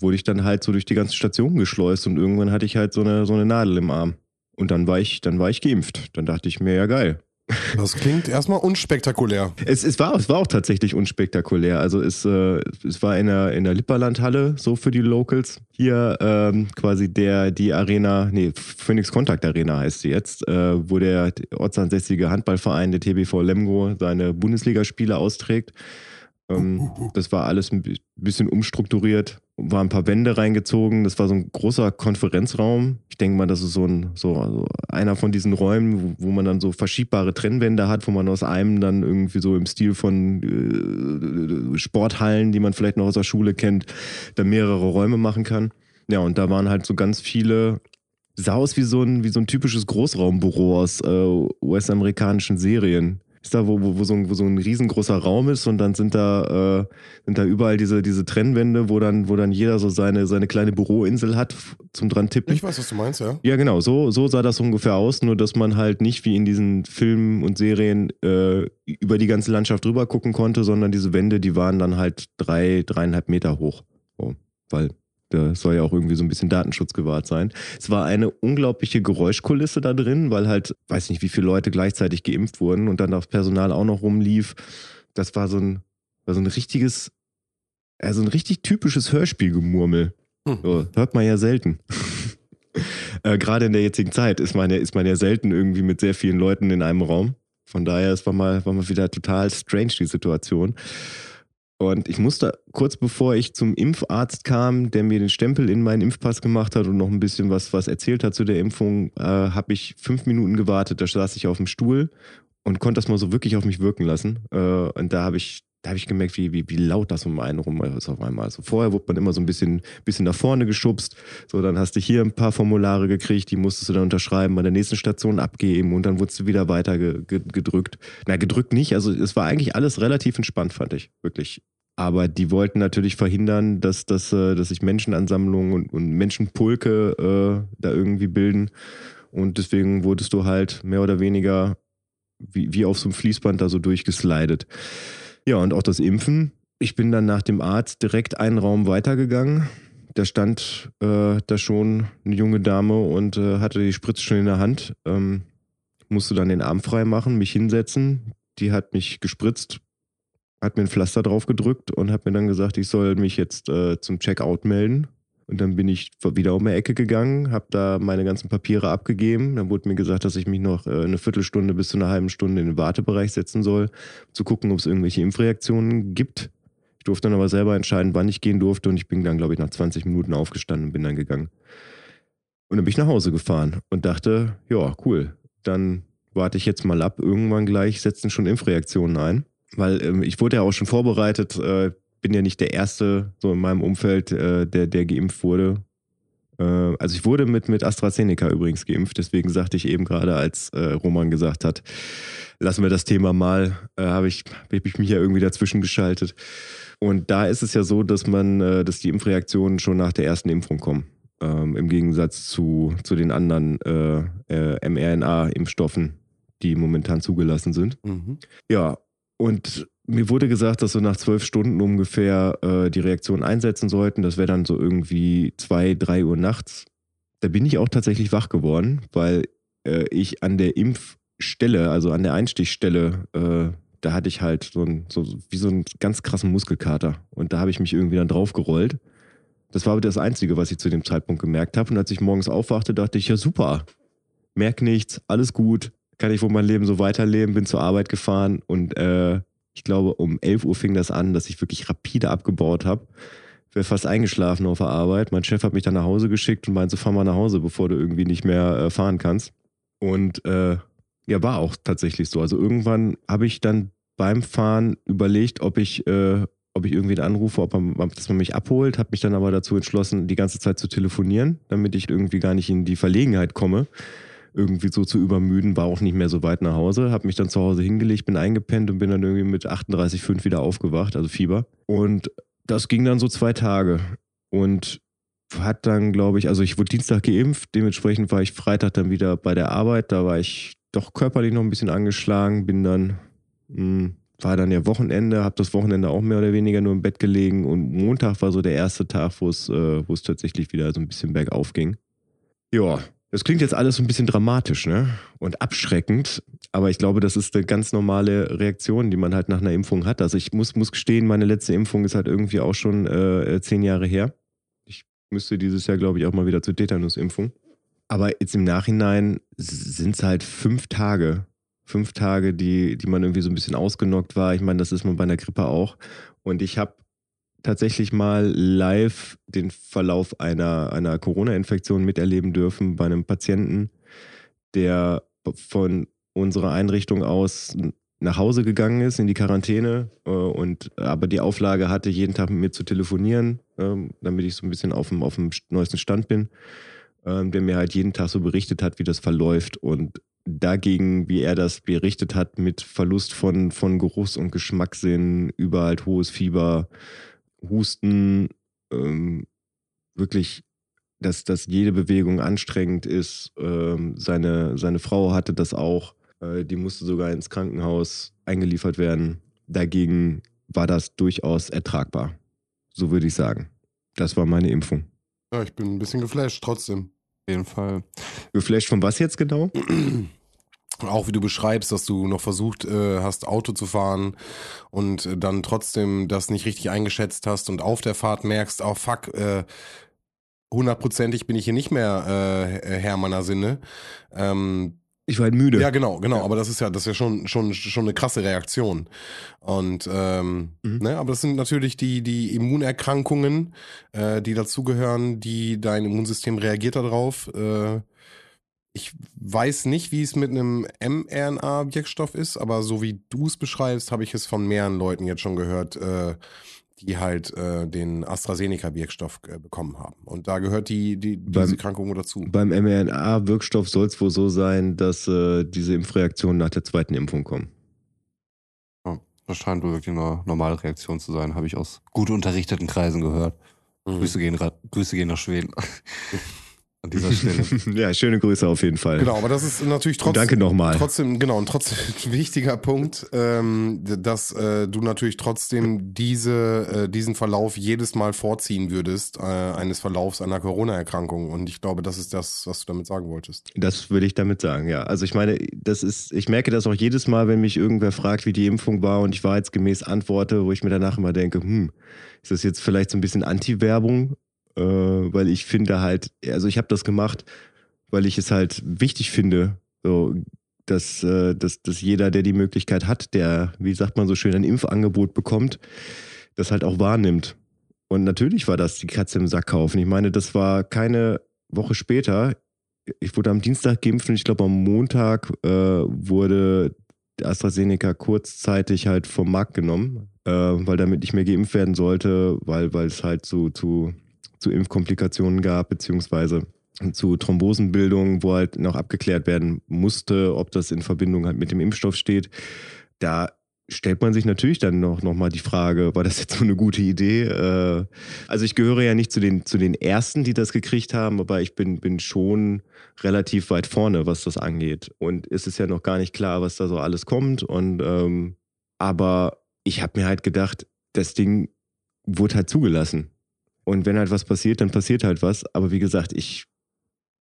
S1: wurde ich dann halt so durch die ganze Station geschleust und irgendwann hatte ich halt so eine, so eine Nadel im Arm. Und dann war ich, dann war ich geimpft. Dann dachte ich mir, ja geil,
S6: Das klingt erstmal unspektakulär.
S1: es, es, war, es war auch tatsächlich unspektakulär. Also es, äh, es war in der, in der Lipperlandhalle, so für die Locals. Hier ähm, quasi der, die Arena, nee, Phoenix Contact Arena heißt sie jetzt, äh, wo der ortsansässige Handballverein, der TBV Lemgo, seine Bundesligaspiele austrägt. Ähm, das war alles ein bi- bisschen umstrukturiert, war ein paar Wände reingezogen. Das war so ein großer Konferenzraum. Ich denke mal, das ist so, ein, so, so einer von diesen Räumen, wo, wo man dann so verschiebbare Trennwände hat, wo man aus einem dann irgendwie so im Stil von äh, Sporthallen, die man vielleicht noch aus der Schule kennt, dann mehrere Räume machen kann. Ja, und da waren halt so ganz viele sah aus wie so ein, wie so ein typisches Großraumbüro aus äh, US-amerikanischen Serien. Ist da, wo, wo, wo, so ein, wo so ein riesengroßer Raum ist und dann sind da, äh, sind da überall diese, diese Trennwände, wo dann, wo dann jeder so seine, seine kleine Büroinsel hat zum dran tippen.
S6: Ich weiß, was du meinst, ja.
S1: Ja, genau, so, so sah das ungefähr aus, nur dass man halt nicht wie in diesen Filmen und Serien äh, über die ganze Landschaft drüber gucken konnte, sondern diese Wände, die waren dann halt drei, dreieinhalb Meter hoch. So, weil da soll ja auch irgendwie so ein bisschen Datenschutz gewahrt sein. Es war eine unglaubliche Geräuschkulisse da drin, weil halt, weiß nicht, wie viele Leute gleichzeitig geimpft wurden und dann das Personal auch noch rumlief. Das war so ein, war so ein richtiges, also ein richtig typisches Hörspielgemurmel.
S6: Hm.
S1: So, hört man ja selten. äh, Gerade in der jetzigen Zeit ist man, ja, ist man ja selten irgendwie mit sehr vielen Leuten in einem Raum. Von daher, es war mal, war mal wieder total strange, die Situation. Und ich musste kurz bevor ich zum Impfarzt kam, der mir den Stempel in meinen Impfpass gemacht hat und noch ein bisschen was, was erzählt hat zu der Impfung, äh, habe ich fünf Minuten gewartet. Da saß ich auf dem Stuhl und konnte das mal so wirklich auf mich wirken lassen. Äh, und da habe ich, da habe ich gemerkt, wie, wie, wie laut das um einen rum ist auf einmal. Also vorher wurde man immer so ein bisschen, bisschen nach vorne geschubst. So, dann hast du hier ein paar Formulare gekriegt, die musstest du dann unterschreiben, bei der nächsten Station abgeben und dann wurdest du wieder weiter ge, ge, gedrückt. Na, gedrückt nicht. Also es war eigentlich alles relativ entspannt, fand ich. Wirklich. Aber die wollten natürlich verhindern, dass, dass, äh, dass sich Menschenansammlungen und, und Menschenpulke äh, da irgendwie bilden. Und deswegen wurdest du halt mehr oder weniger wie, wie auf so einem Fließband da so durchgeslidet. Ja, und auch das Impfen. Ich bin dann nach dem Arzt direkt einen Raum weitergegangen. Da stand äh, da schon eine junge Dame und äh, hatte die Spritze schon in der Hand. Ähm, musste dann den Arm frei machen, mich hinsetzen. Die hat mich gespritzt, hat mir ein Pflaster drauf gedrückt und hat mir dann gesagt, ich soll mich jetzt äh, zum Checkout melden. Und dann bin ich wieder um die Ecke gegangen, habe da meine ganzen Papiere abgegeben. Dann wurde mir gesagt, dass ich mich noch äh, eine Viertelstunde bis zu einer halben Stunde in den Wartebereich setzen soll, zu gucken, ob es irgendwelche Impfreaktionen gibt. Ich durfte dann aber selber entscheiden, wann ich gehen durfte und ich bin dann, glaube ich, nach 20 Minuten aufgestanden und bin dann gegangen. Und dann bin ich nach Hause gefahren und dachte, ja, cool, dann warte ich jetzt mal ab. Irgendwann gleich setzen schon Impfreaktionen ein. Weil ähm, ich wurde ja auch schon vorbereitet, äh, bin ja nicht der Erste so in meinem Umfeld, äh, der, der geimpft wurde. Äh, also ich wurde mit, mit AstraZeneca übrigens geimpft, deswegen sagte ich eben gerade, als äh, Roman gesagt hat, lassen wir das Thema mal, äh, habe ich, hab ich mich ja irgendwie dazwischen geschaltet. Und da ist es ja so, dass man, äh, dass die Impfreaktionen schon nach der ersten Impfung kommen. Ähm, Im Gegensatz zu, zu den anderen äh, mRNA-Impfstoffen, die momentan zugelassen sind.
S6: Mhm.
S1: Ja, und mir wurde gesagt, dass so nach zwölf Stunden ungefähr äh, die Reaktionen einsetzen sollten. Das wäre dann so irgendwie zwei, drei Uhr nachts. Da bin ich auch tatsächlich wach geworden, weil äh, ich an der Impfstelle, also an der Einstichstelle, äh, da hatte ich halt so, ein, so wie so einen ganz krassen Muskelkater. Und da habe ich mich irgendwie dann draufgerollt. Das war aber das Einzige, was ich zu dem Zeitpunkt gemerkt habe. Und als ich morgens aufwachte, dachte ich, ja super, merk nichts, alles gut, kann ich wohl mein Leben so weiterleben, bin zur Arbeit gefahren und äh, ich glaube, um 11 Uhr fing das an, dass ich wirklich rapide abgebaut habe. Wäre fast eingeschlafen auf der Arbeit. Mein Chef hat mich dann nach Hause geschickt und meinte, fahr mal nach Hause, bevor du irgendwie nicht mehr äh, fahren kannst. Und äh, ja, war auch tatsächlich so. Also irgendwann habe ich dann beim Fahren überlegt, ob ich, äh, ob ich irgendwen anrufe, ob man, dass man mich abholt, habe mich dann aber dazu entschlossen, die ganze Zeit zu telefonieren, damit ich irgendwie gar nicht in die Verlegenheit komme, irgendwie so zu übermüden, war auch nicht mehr so weit nach Hause, habe mich dann zu Hause hingelegt, bin eingepennt und bin dann irgendwie mit 38,5 wieder aufgewacht, also Fieber. Und das ging dann so zwei Tage und hat dann, glaube ich, also ich wurde Dienstag geimpft, dementsprechend war ich Freitag dann wieder bei der Arbeit, da war ich doch körperlich noch ein bisschen angeschlagen, bin dann, mh, war dann ja Wochenende, habe das Wochenende auch mehr oder weniger nur im Bett gelegen und Montag war so der erste Tag, wo es, äh, tatsächlich wieder so ein bisschen bergauf ging. Ja, das klingt jetzt alles so ein bisschen dramatisch, ne? Und abschreckend. Aber ich glaube, das ist eine ganz normale Reaktion, die man halt nach einer Impfung hat. Also ich muss, muss gestehen, meine letzte Impfung ist halt irgendwie auch schon äh, zehn Jahre her. Ich müsste dieses Jahr, glaube ich, auch mal wieder zur Tetanus-Impfung. Aber jetzt im Nachhinein sind es halt fünf Tage. Fünf Tage, die, die man irgendwie so ein bisschen ausgenockt war. Ich meine, das ist man bei einer Grippe auch. Und ich habe tatsächlich mal live den Verlauf einer, einer Corona-Infektion miterleben dürfen bei einem Patienten, der von unserer Einrichtung aus nach Hause gegangen ist in die Quarantäne äh, und aber die Auflage hatte, jeden Tag mit mir zu telefonieren, ähm, damit ich so ein bisschen auf dem, auf dem neuesten Stand bin, ähm, der mir halt jeden Tag so berichtet hat, wie das verläuft und dagegen, wie er das berichtet hat, mit Verlust von, von Geruchs- und Geschmackssinn, über halt hohes Fieber, Husten, ähm, wirklich, dass, dass jede Bewegung anstrengend ist. Ähm, seine, seine Frau hatte das auch. Äh, die musste sogar ins Krankenhaus eingeliefert werden. Dagegen war das durchaus ertragbar. So würde ich sagen. Das war meine Impfung.
S6: Ja, ich bin ein bisschen geflasht trotzdem.
S7: Auf jeden Fall.
S1: Geflasht von was jetzt genau?
S6: Auch wie du beschreibst, dass du noch versucht äh, hast, Auto zu fahren und äh, dann trotzdem das nicht richtig eingeschätzt hast und auf der Fahrt merkst, oh fuck, äh, hundertprozentig bin ich hier nicht mehr äh, Herr meiner Sinne. Ähm,
S1: ich war halt müde.
S6: ja, genau, genau. Aber das ist ja, das ist ja schon, schon, schon eine krasse Reaktion. Und ähm,
S1: Mhm.
S6: ne, aber das sind natürlich die, die Immunerkrankungen, äh, die dazugehören, die dein Immunsystem reagiert darauf. Äh, ich weiß nicht, wie es mit einem mRNA-Wirkstoff ist, aber so wie du es beschreibst, habe ich es von mehreren Leuten jetzt schon gehört, äh, die halt äh, den AstraZeneca-Wirkstoff äh, bekommen haben. Und da gehört die, die
S1: Beim-
S6: diese Krankung dazu.
S1: Beim mRNA-Wirkstoff soll es wohl so sein, dass äh, diese Impfreaktionen nach der zweiten Impfung kommen.
S7: Das scheint wohl wirklich eine normale Reaktion zu sein, habe ich aus gut unterrichteten Kreisen gehört.
S6: Mhm.
S7: Grüße, gehen, Grüße gehen nach Schweden. An dieser Stelle.
S1: ja, schöne Grüße auf jeden Fall.
S6: Genau, aber das ist natürlich trotzdem.
S1: danke nochmal.
S6: Trotzdem, genau, und trotzdem ein wichtiger Punkt, ähm, dass äh, du natürlich trotzdem diese, äh, diesen Verlauf jedes Mal vorziehen würdest, äh, eines Verlaufs einer Corona-Erkrankung. Und ich glaube, das ist das, was du damit sagen wolltest.
S1: Das würde ich damit sagen, ja. Also ich meine, das ist, ich merke das auch jedes Mal, wenn mich irgendwer fragt, wie die Impfung war und ich wahrheitsgemäß antworte, wo ich mir danach immer denke, hm, ist das jetzt vielleicht so ein bisschen Anti-Werbung? Äh, weil ich finde halt, also ich habe das gemacht, weil ich es halt wichtig finde, so, dass, äh, dass, dass jeder, der die Möglichkeit hat, der, wie sagt man so schön, ein Impfangebot bekommt, das halt auch wahrnimmt. Und natürlich war das die Katze im Sack kaufen. Ich meine, das war keine Woche später. Ich wurde am Dienstag geimpft und ich glaube am Montag äh, wurde AstraZeneca kurzzeitig halt vom Markt genommen, äh, weil damit nicht mehr geimpft werden sollte, weil, weil es halt zu, zu, zu Impfkomplikationen gab, beziehungsweise zu Thrombosenbildung, wo halt noch abgeklärt werden musste, ob das in Verbindung halt mit dem Impfstoff steht. Da stellt man sich natürlich dann noch, noch mal die Frage, war das jetzt so eine gute Idee? Äh, also ich gehöre ja nicht zu den, zu den Ersten, die das gekriegt haben, aber ich bin, bin schon relativ weit vorne, was das angeht. Und es ist ja noch gar nicht klar, was da so alles kommt. Und ähm, aber ich habe mir halt gedacht, das Ding wurde halt zugelassen. Und wenn halt was passiert, dann passiert halt was. Aber wie gesagt, ich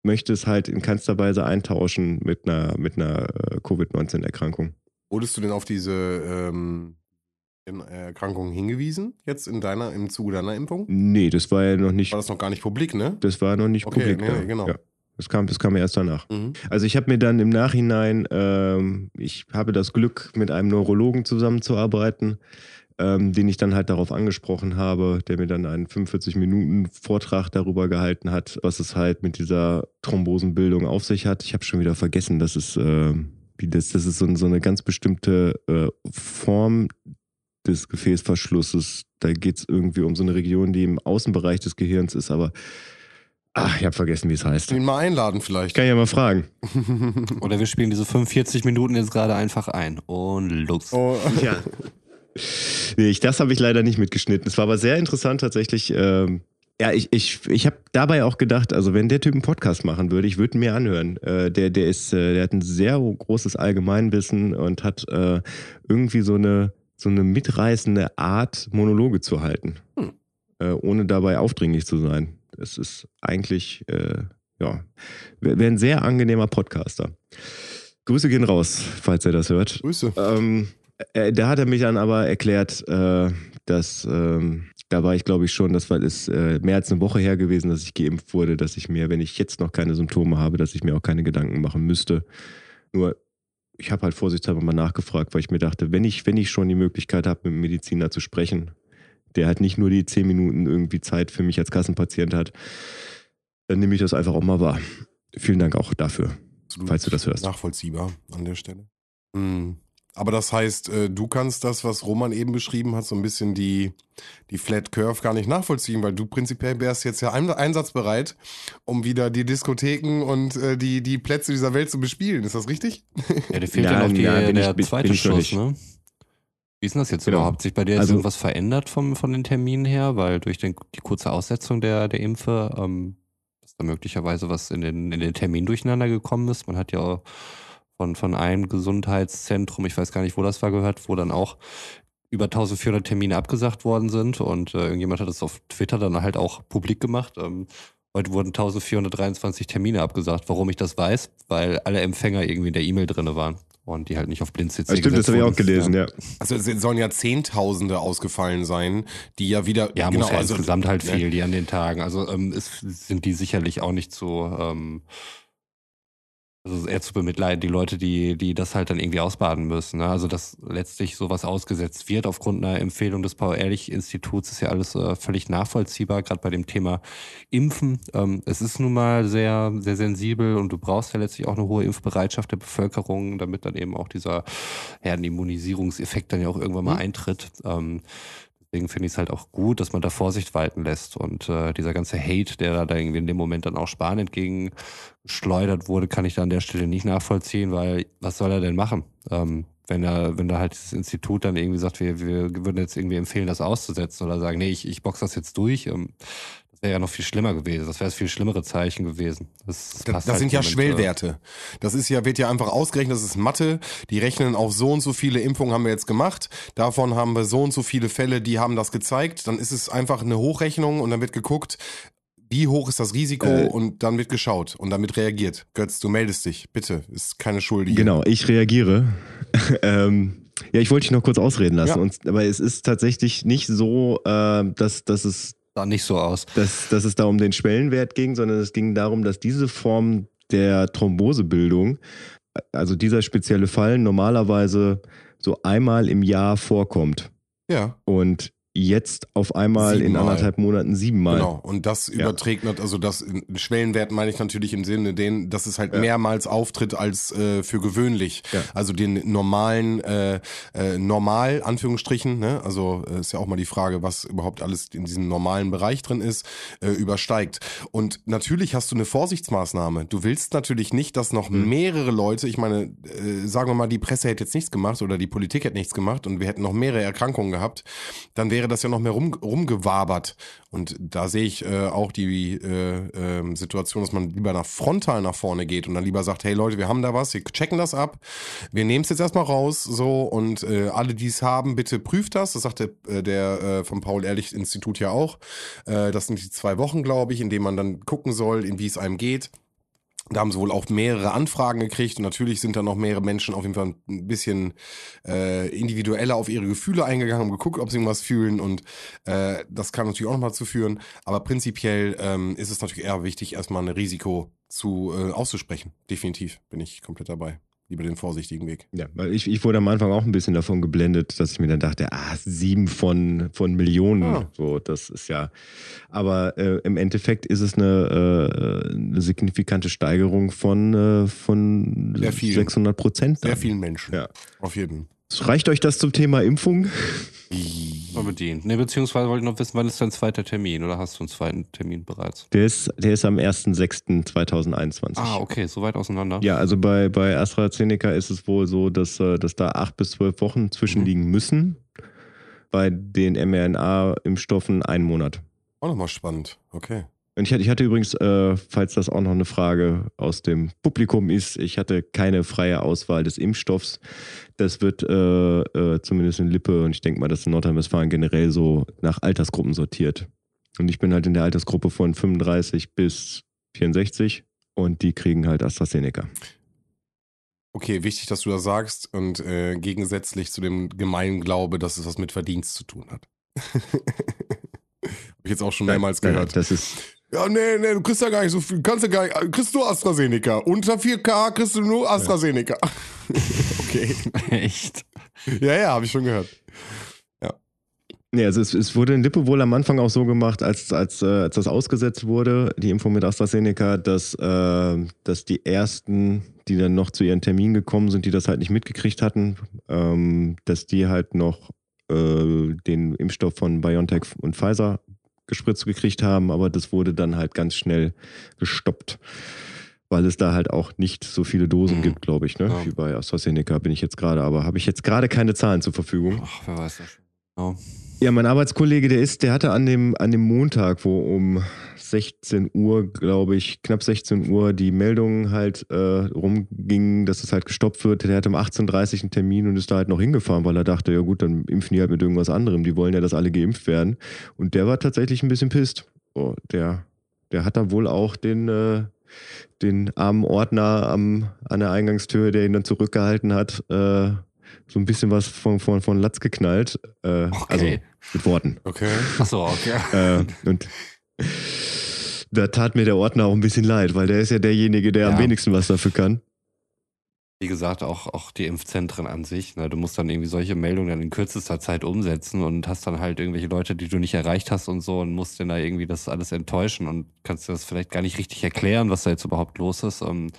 S1: möchte es halt in keinster Weise eintauschen mit einer, mit einer äh, Covid-19-Erkrankung.
S6: Wurdest du denn auf diese ähm, Erkrankung hingewiesen, jetzt in deiner, im Zuge deiner Impfung?
S1: Nee, das war ja noch nicht.
S6: War das noch gar nicht publik, ne?
S1: Das war noch nicht
S6: Okay,
S1: publik.
S6: nee,
S1: ja.
S6: genau.
S1: Ja. Das kam, das kam erst danach.
S6: Mhm.
S1: Also ich habe mir dann im Nachhinein, ähm, ich habe das Glück, mit einem Neurologen zusammenzuarbeiten, ähm, den ich dann halt darauf angesprochen habe, der mir dann einen 45-Minuten-Vortrag darüber gehalten hat, was es halt mit dieser Thrombosenbildung auf sich hat. Ich habe schon wieder vergessen, dass es, ähm, wie das, das ist so, so eine ganz bestimmte äh, Form des Gefäßverschlusses. Da geht es irgendwie um so eine Region, die im Außenbereich des Gehirns ist, aber ach, ich habe vergessen, wie es heißt.
S6: Den mal einladen vielleicht.
S1: Kann ich ja mal fragen.
S7: Oder wir spielen diese 45 Minuten jetzt gerade einfach ein. Und los.
S6: Oh,
S1: Ja. Nee, ich, das habe ich leider nicht mitgeschnitten. Es war aber sehr interessant tatsächlich. Ähm, ja, ich, ich, ich habe dabei auch gedacht, also wenn der Typ einen Podcast machen würde, ich würde ihn mir anhören. Äh, der, der ist, äh, der hat ein sehr großes Allgemeinwissen und hat äh, irgendwie so eine, so eine mitreißende Art, Monologe zu halten.
S6: Hm.
S1: Äh, ohne dabei aufdringlich zu sein. Es ist eigentlich, äh, ja, wäre wär ein sehr angenehmer Podcaster. Grüße gehen raus, falls er das hört.
S6: Grüße.
S1: Ähm, äh, da hat er mich dann aber erklärt, äh, dass ähm, da war ich, glaube ich, schon, das war ist äh, mehr als eine Woche her gewesen, dass ich geimpft wurde, dass ich mir, wenn ich jetzt noch keine Symptome habe, dass ich mir auch keine Gedanken machen müsste. Nur ich habe halt vorsichtshalber mal nachgefragt, weil ich mir dachte, wenn ich, wenn ich schon die Möglichkeit habe, mit einem Mediziner zu sprechen, der halt nicht nur die zehn Minuten irgendwie Zeit für mich als Kassenpatient hat, dann nehme ich das einfach auch mal wahr. Vielen Dank auch dafür,
S6: Absolut
S1: falls du das hörst.
S6: Nachvollziehbar an der Stelle. Mhm. Aber das heißt, äh, du kannst das, was Roman eben beschrieben hat, so ein bisschen die, die Flat Curve gar nicht nachvollziehen, weil du prinzipiell wärst jetzt ja ein- einsatzbereit, um wieder die Diskotheken und äh, die, die Plätze dieser Welt zu bespielen. Ist das richtig?
S7: Ja, dir fehlt ja,
S1: Ja,
S7: noch die,
S1: ja, ich-
S7: der zweite
S1: ich noch
S7: Schuss, ne? Wie ist denn das jetzt
S1: Genau.
S7: überhaupt? Hat sich bei dir jetzt
S1: Also-
S7: irgendwas verändert vom, von den Terminen her? Weil durch den, die kurze Aussetzung der, der Impfe, ähm, ist da möglicherweise was in den, in den Terminen durcheinander gekommen ist. Man hat ja von, von einem Gesundheitszentrum, ich weiß gar nicht, wo das war, gehört, wo dann auch über 1400 Termine abgesagt worden sind und äh, irgendjemand hat es auf Twitter dann halt auch publik gemacht. Ähm, heute wurden 1423 Termine abgesagt. Warum ich das weiß? Weil alle Empfänger irgendwie in der E-Mail drinne waren und die halt nicht auf Blind-CC
S1: Ah, stimmt, das habe ich auch gelesen, ja.
S6: Also es sollen ja Zehntausende ausgefallen sein, die ja wieder.
S7: Ja,
S6: genau,
S7: muss ja
S6: also,
S7: insgesamt halt
S6: ne?
S7: viel, die an den Tagen. Also ähm, es sind die sicherlich auch nicht so, ähm, also eher zu bemitleiden, die Leute, die, die das halt dann irgendwie ausbaden müssen. Ne? Also dass letztlich sowas ausgesetzt wird aufgrund einer Empfehlung des Paul-Ehrlich-Instituts, ist ja alles äh, völlig nachvollziehbar, gerade bei dem Thema Impfen. Ähm, es ist nun mal sehr, sehr sensibel und du brauchst ja letztlich auch eine hohe Impfbereitschaft der Bevölkerung, damit dann eben auch dieser Herdenimmunisierungseffekt dann ja auch irgendwann mal
S6: Mhm.
S7: eintritt. Ähm, Deswegen finde ich es halt auch gut, dass man da Vorsicht walten lässt. Und äh, dieser ganze Hate, der da irgendwie in dem Moment dann auch Spahn entgegengeschleudert wurde, kann ich da an der Stelle nicht nachvollziehen, weil was soll er denn machen? Ähm, wenn er, wenn da halt das Institut dann irgendwie sagt, wir, wir würden jetzt irgendwie empfehlen, das auszusetzen oder sagen, nee, ich, ich box das jetzt durch, ähm, das wäre ja noch viel schlimmer gewesen. Das wäre das viel schlimmere Zeichen gewesen. Das,
S6: Das, das
S7: halt
S6: sind ja
S7: Moment,
S6: Schwellwerte. Das ist ja, wird ja einfach ausgerechnet, das ist Mathe. Die rechnen auf so und so viele Impfungen haben wir jetzt gemacht. Davon haben wir so und so viele Fälle, die haben das gezeigt. Dann ist es einfach eine Hochrechnung und dann wird geguckt, wie hoch ist das Risiko
S1: Äh.
S6: und dann wird geschaut und damit reagiert. Götz, du meldest dich, bitte. Ist keine Schuldige.
S1: Genau, ich reagiere. ähm, ja, ich wollte dich noch kurz ausreden lassen.
S6: Ja.
S1: Und, aber es ist tatsächlich nicht so, äh, dass, dass, es,
S7: Sah nicht so aus.
S1: dass, dass es da um den Schwellenwert ging, sondern es ging darum, dass diese Form der Thrombosebildung, also dieser spezielle Fall, normalerweise so einmal im Jahr vorkommt.
S6: Ja.
S1: Und jetzt auf einmal in
S6: Siebenmal.
S1: anderthalb Monaten siebenmal.
S6: Genau. Und das überträgt, nat- also das in Schwellenwert meine ich natürlich im Sinne den, dass es halt mehrmals auftritt als äh, für gewöhnlich.
S1: Ja.
S6: Also den normalen, äh, äh, normal, Anführungsstrichen, ne? also äh, ist ja auch mal die Frage, was überhaupt alles in diesem normalen Bereich drin ist, äh, übersteigt. Und natürlich hast du eine Vorsichtsmaßnahme. Du willst natürlich nicht, dass noch
S1: Mhm.
S6: mehrere Leute, ich meine, sagen wir mal, die Presse hätte jetzt nichts gemacht oder die Politik hätte nichts gemacht und wir hätten noch mehrere Erkrankungen gehabt, dann wäre das ja noch mehr rum, rumgewabert. Und da sehe ich äh, auch die äh, ähm, Situation, dass man lieber nach frontal nach vorne geht und dann lieber sagt, hey Leute, wir haben da was, wir checken das ab, wir nehmen es jetzt erstmal raus, so und äh, alle, die es haben, bitte prüft das. Das sagt der, äh, der äh, vom Paul-Ehrlich-Institut ja auch. Äh, das sind die zwei Wochen, glaube ich, in denen man dann gucken soll, in wie es einem geht. Da haben sie wohl auch mehrere Anfragen gekriegt und natürlich sind da noch mehrere Menschen auf jeden Fall ein bisschen äh, individueller auf ihre Gefühle eingegangen und geguckt, ob sie irgendwas fühlen und äh, das kann natürlich auch nochmal zu führen. Aber prinzipiell ähm, ist es natürlich eher wichtig, erstmal ein Risiko zu äh, auszusprechen. Definitiv bin ich komplett dabei. Lieber den vorsichtigen Weg.
S1: Ja, weil ich, ich wurde am Anfang auch ein bisschen davon geblendet, dass ich mir dann dachte, ah, sieben von, von Millionen.
S6: Ah.
S1: So, das ist ja. Aber äh, im Endeffekt ist es eine, äh, eine signifikante Steigerung von, äh, von
S6: Sehr viel.
S1: 600 Prozent.
S6: Sehr vielen Menschen.
S1: Ja.
S6: Auf jeden.
S1: Reicht euch das zum Thema Impfung?
S7: Unbedingt. Ne, beziehungsweise wollte ich noch wissen, wann ist dein zweiter Termin oder hast du einen zweiten Termin bereits?
S1: Der ist, der ist am 1.6.2021.
S7: Ah, okay, so weit auseinander.
S1: Ja, also bei, bei AstraZeneca ist es wohl so, dass, äh, dass da acht bis zwölf Wochen zwischenliegen müssen. Bei den mRNA-Impfstoffen einen Monat.
S6: Auch nochmal spannend. Okay.
S1: Und ich hatte, ich hatte übrigens, äh, falls das auch noch eine Frage aus dem Publikum ist, ich hatte keine freie Auswahl des Impfstoffs. Das wird äh, äh, zumindest in Lippe und ich denke mal, dass in Nordrhein-Westfalen generell so nach Altersgruppen sortiert. Und ich bin halt in der Altersgruppe von 35 bis 64 und die kriegen halt AstraZeneca.
S6: Okay, wichtig, dass du das sagst und äh, gegensätzlich zu dem gemeinen Glaube, dass es was mit Verdienst zu tun hat. Hab ich jetzt auch schon mehrmals gehört.
S1: Das ist,
S6: Ja, nee, nee, du kriegst ja gar nicht so viel. Kannst ja gar nicht, äh, kriegst nur AstraZeneca. Unter 4K kriegst du nur AstraZeneca. okay.
S7: Echt?
S6: Ja, ja, habe ich schon gehört.
S1: Nee, also es, es wurde in Lippe wohl am Anfang auch so gemacht, als, als, äh, als das ausgesetzt wurde, die Impfung mit AstraZeneca, dass, äh, dass die ersten, die dann noch zu ihren Terminen gekommen sind, die das halt nicht mitgekriegt hatten, ähm, dass die halt noch äh, den Impfstoff von BioNTech und Pfizer gespritzt gekriegt haben, aber das wurde dann halt ganz schnell gestoppt. Weil es da halt auch nicht so viele Dosen
S7: Mhm.
S1: gibt, glaube ich, ne?
S7: Ja.
S1: Wie bei AstraZeneca bin ich jetzt gerade, aber habe ich jetzt gerade keine Zahlen zur Verfügung.
S7: Ach, wer weiß das. Genau.
S1: Ja, mein Arbeitskollege, der ist, der hatte an dem, an dem Montag, wo um 16 Uhr, glaube ich, knapp 16 Uhr die Meldung halt äh, rumging, dass es halt gestoppt wird. Der hatte um 18.30 Uhr einen Termin und ist da halt noch hingefahren, weil er dachte, ja gut, dann impfen die halt mit irgendwas anderem. Die wollen ja, dass alle geimpft werden. Und der war tatsächlich ein bisschen pisst. Oh, der, der hat dann wohl auch den, äh, den armen Ordner am, an der Eingangstür, der ihn dann zurückgehalten hat, äh, so ein bisschen was von, von, von Latz geknallt. Äh, Also
S7: Okay.
S1: mit Worten.
S6: Okay.
S7: Achso, okay.
S1: Äh, und da tat mir der Ordner auch ein bisschen leid, weil der ist ja derjenige, der am
S7: Ja.
S1: wenigsten was dafür kann.
S7: Wie gesagt, auch, auch die Impfzentren an sich. Ne? Du musst dann irgendwie solche Meldungen dann in kürzester Zeit umsetzen und hast dann halt irgendwelche Leute, die du nicht erreicht hast und so und musst dann da irgendwie das alles enttäuschen und kannst dir das vielleicht gar nicht richtig erklären, was da jetzt überhaupt los ist. Ähm,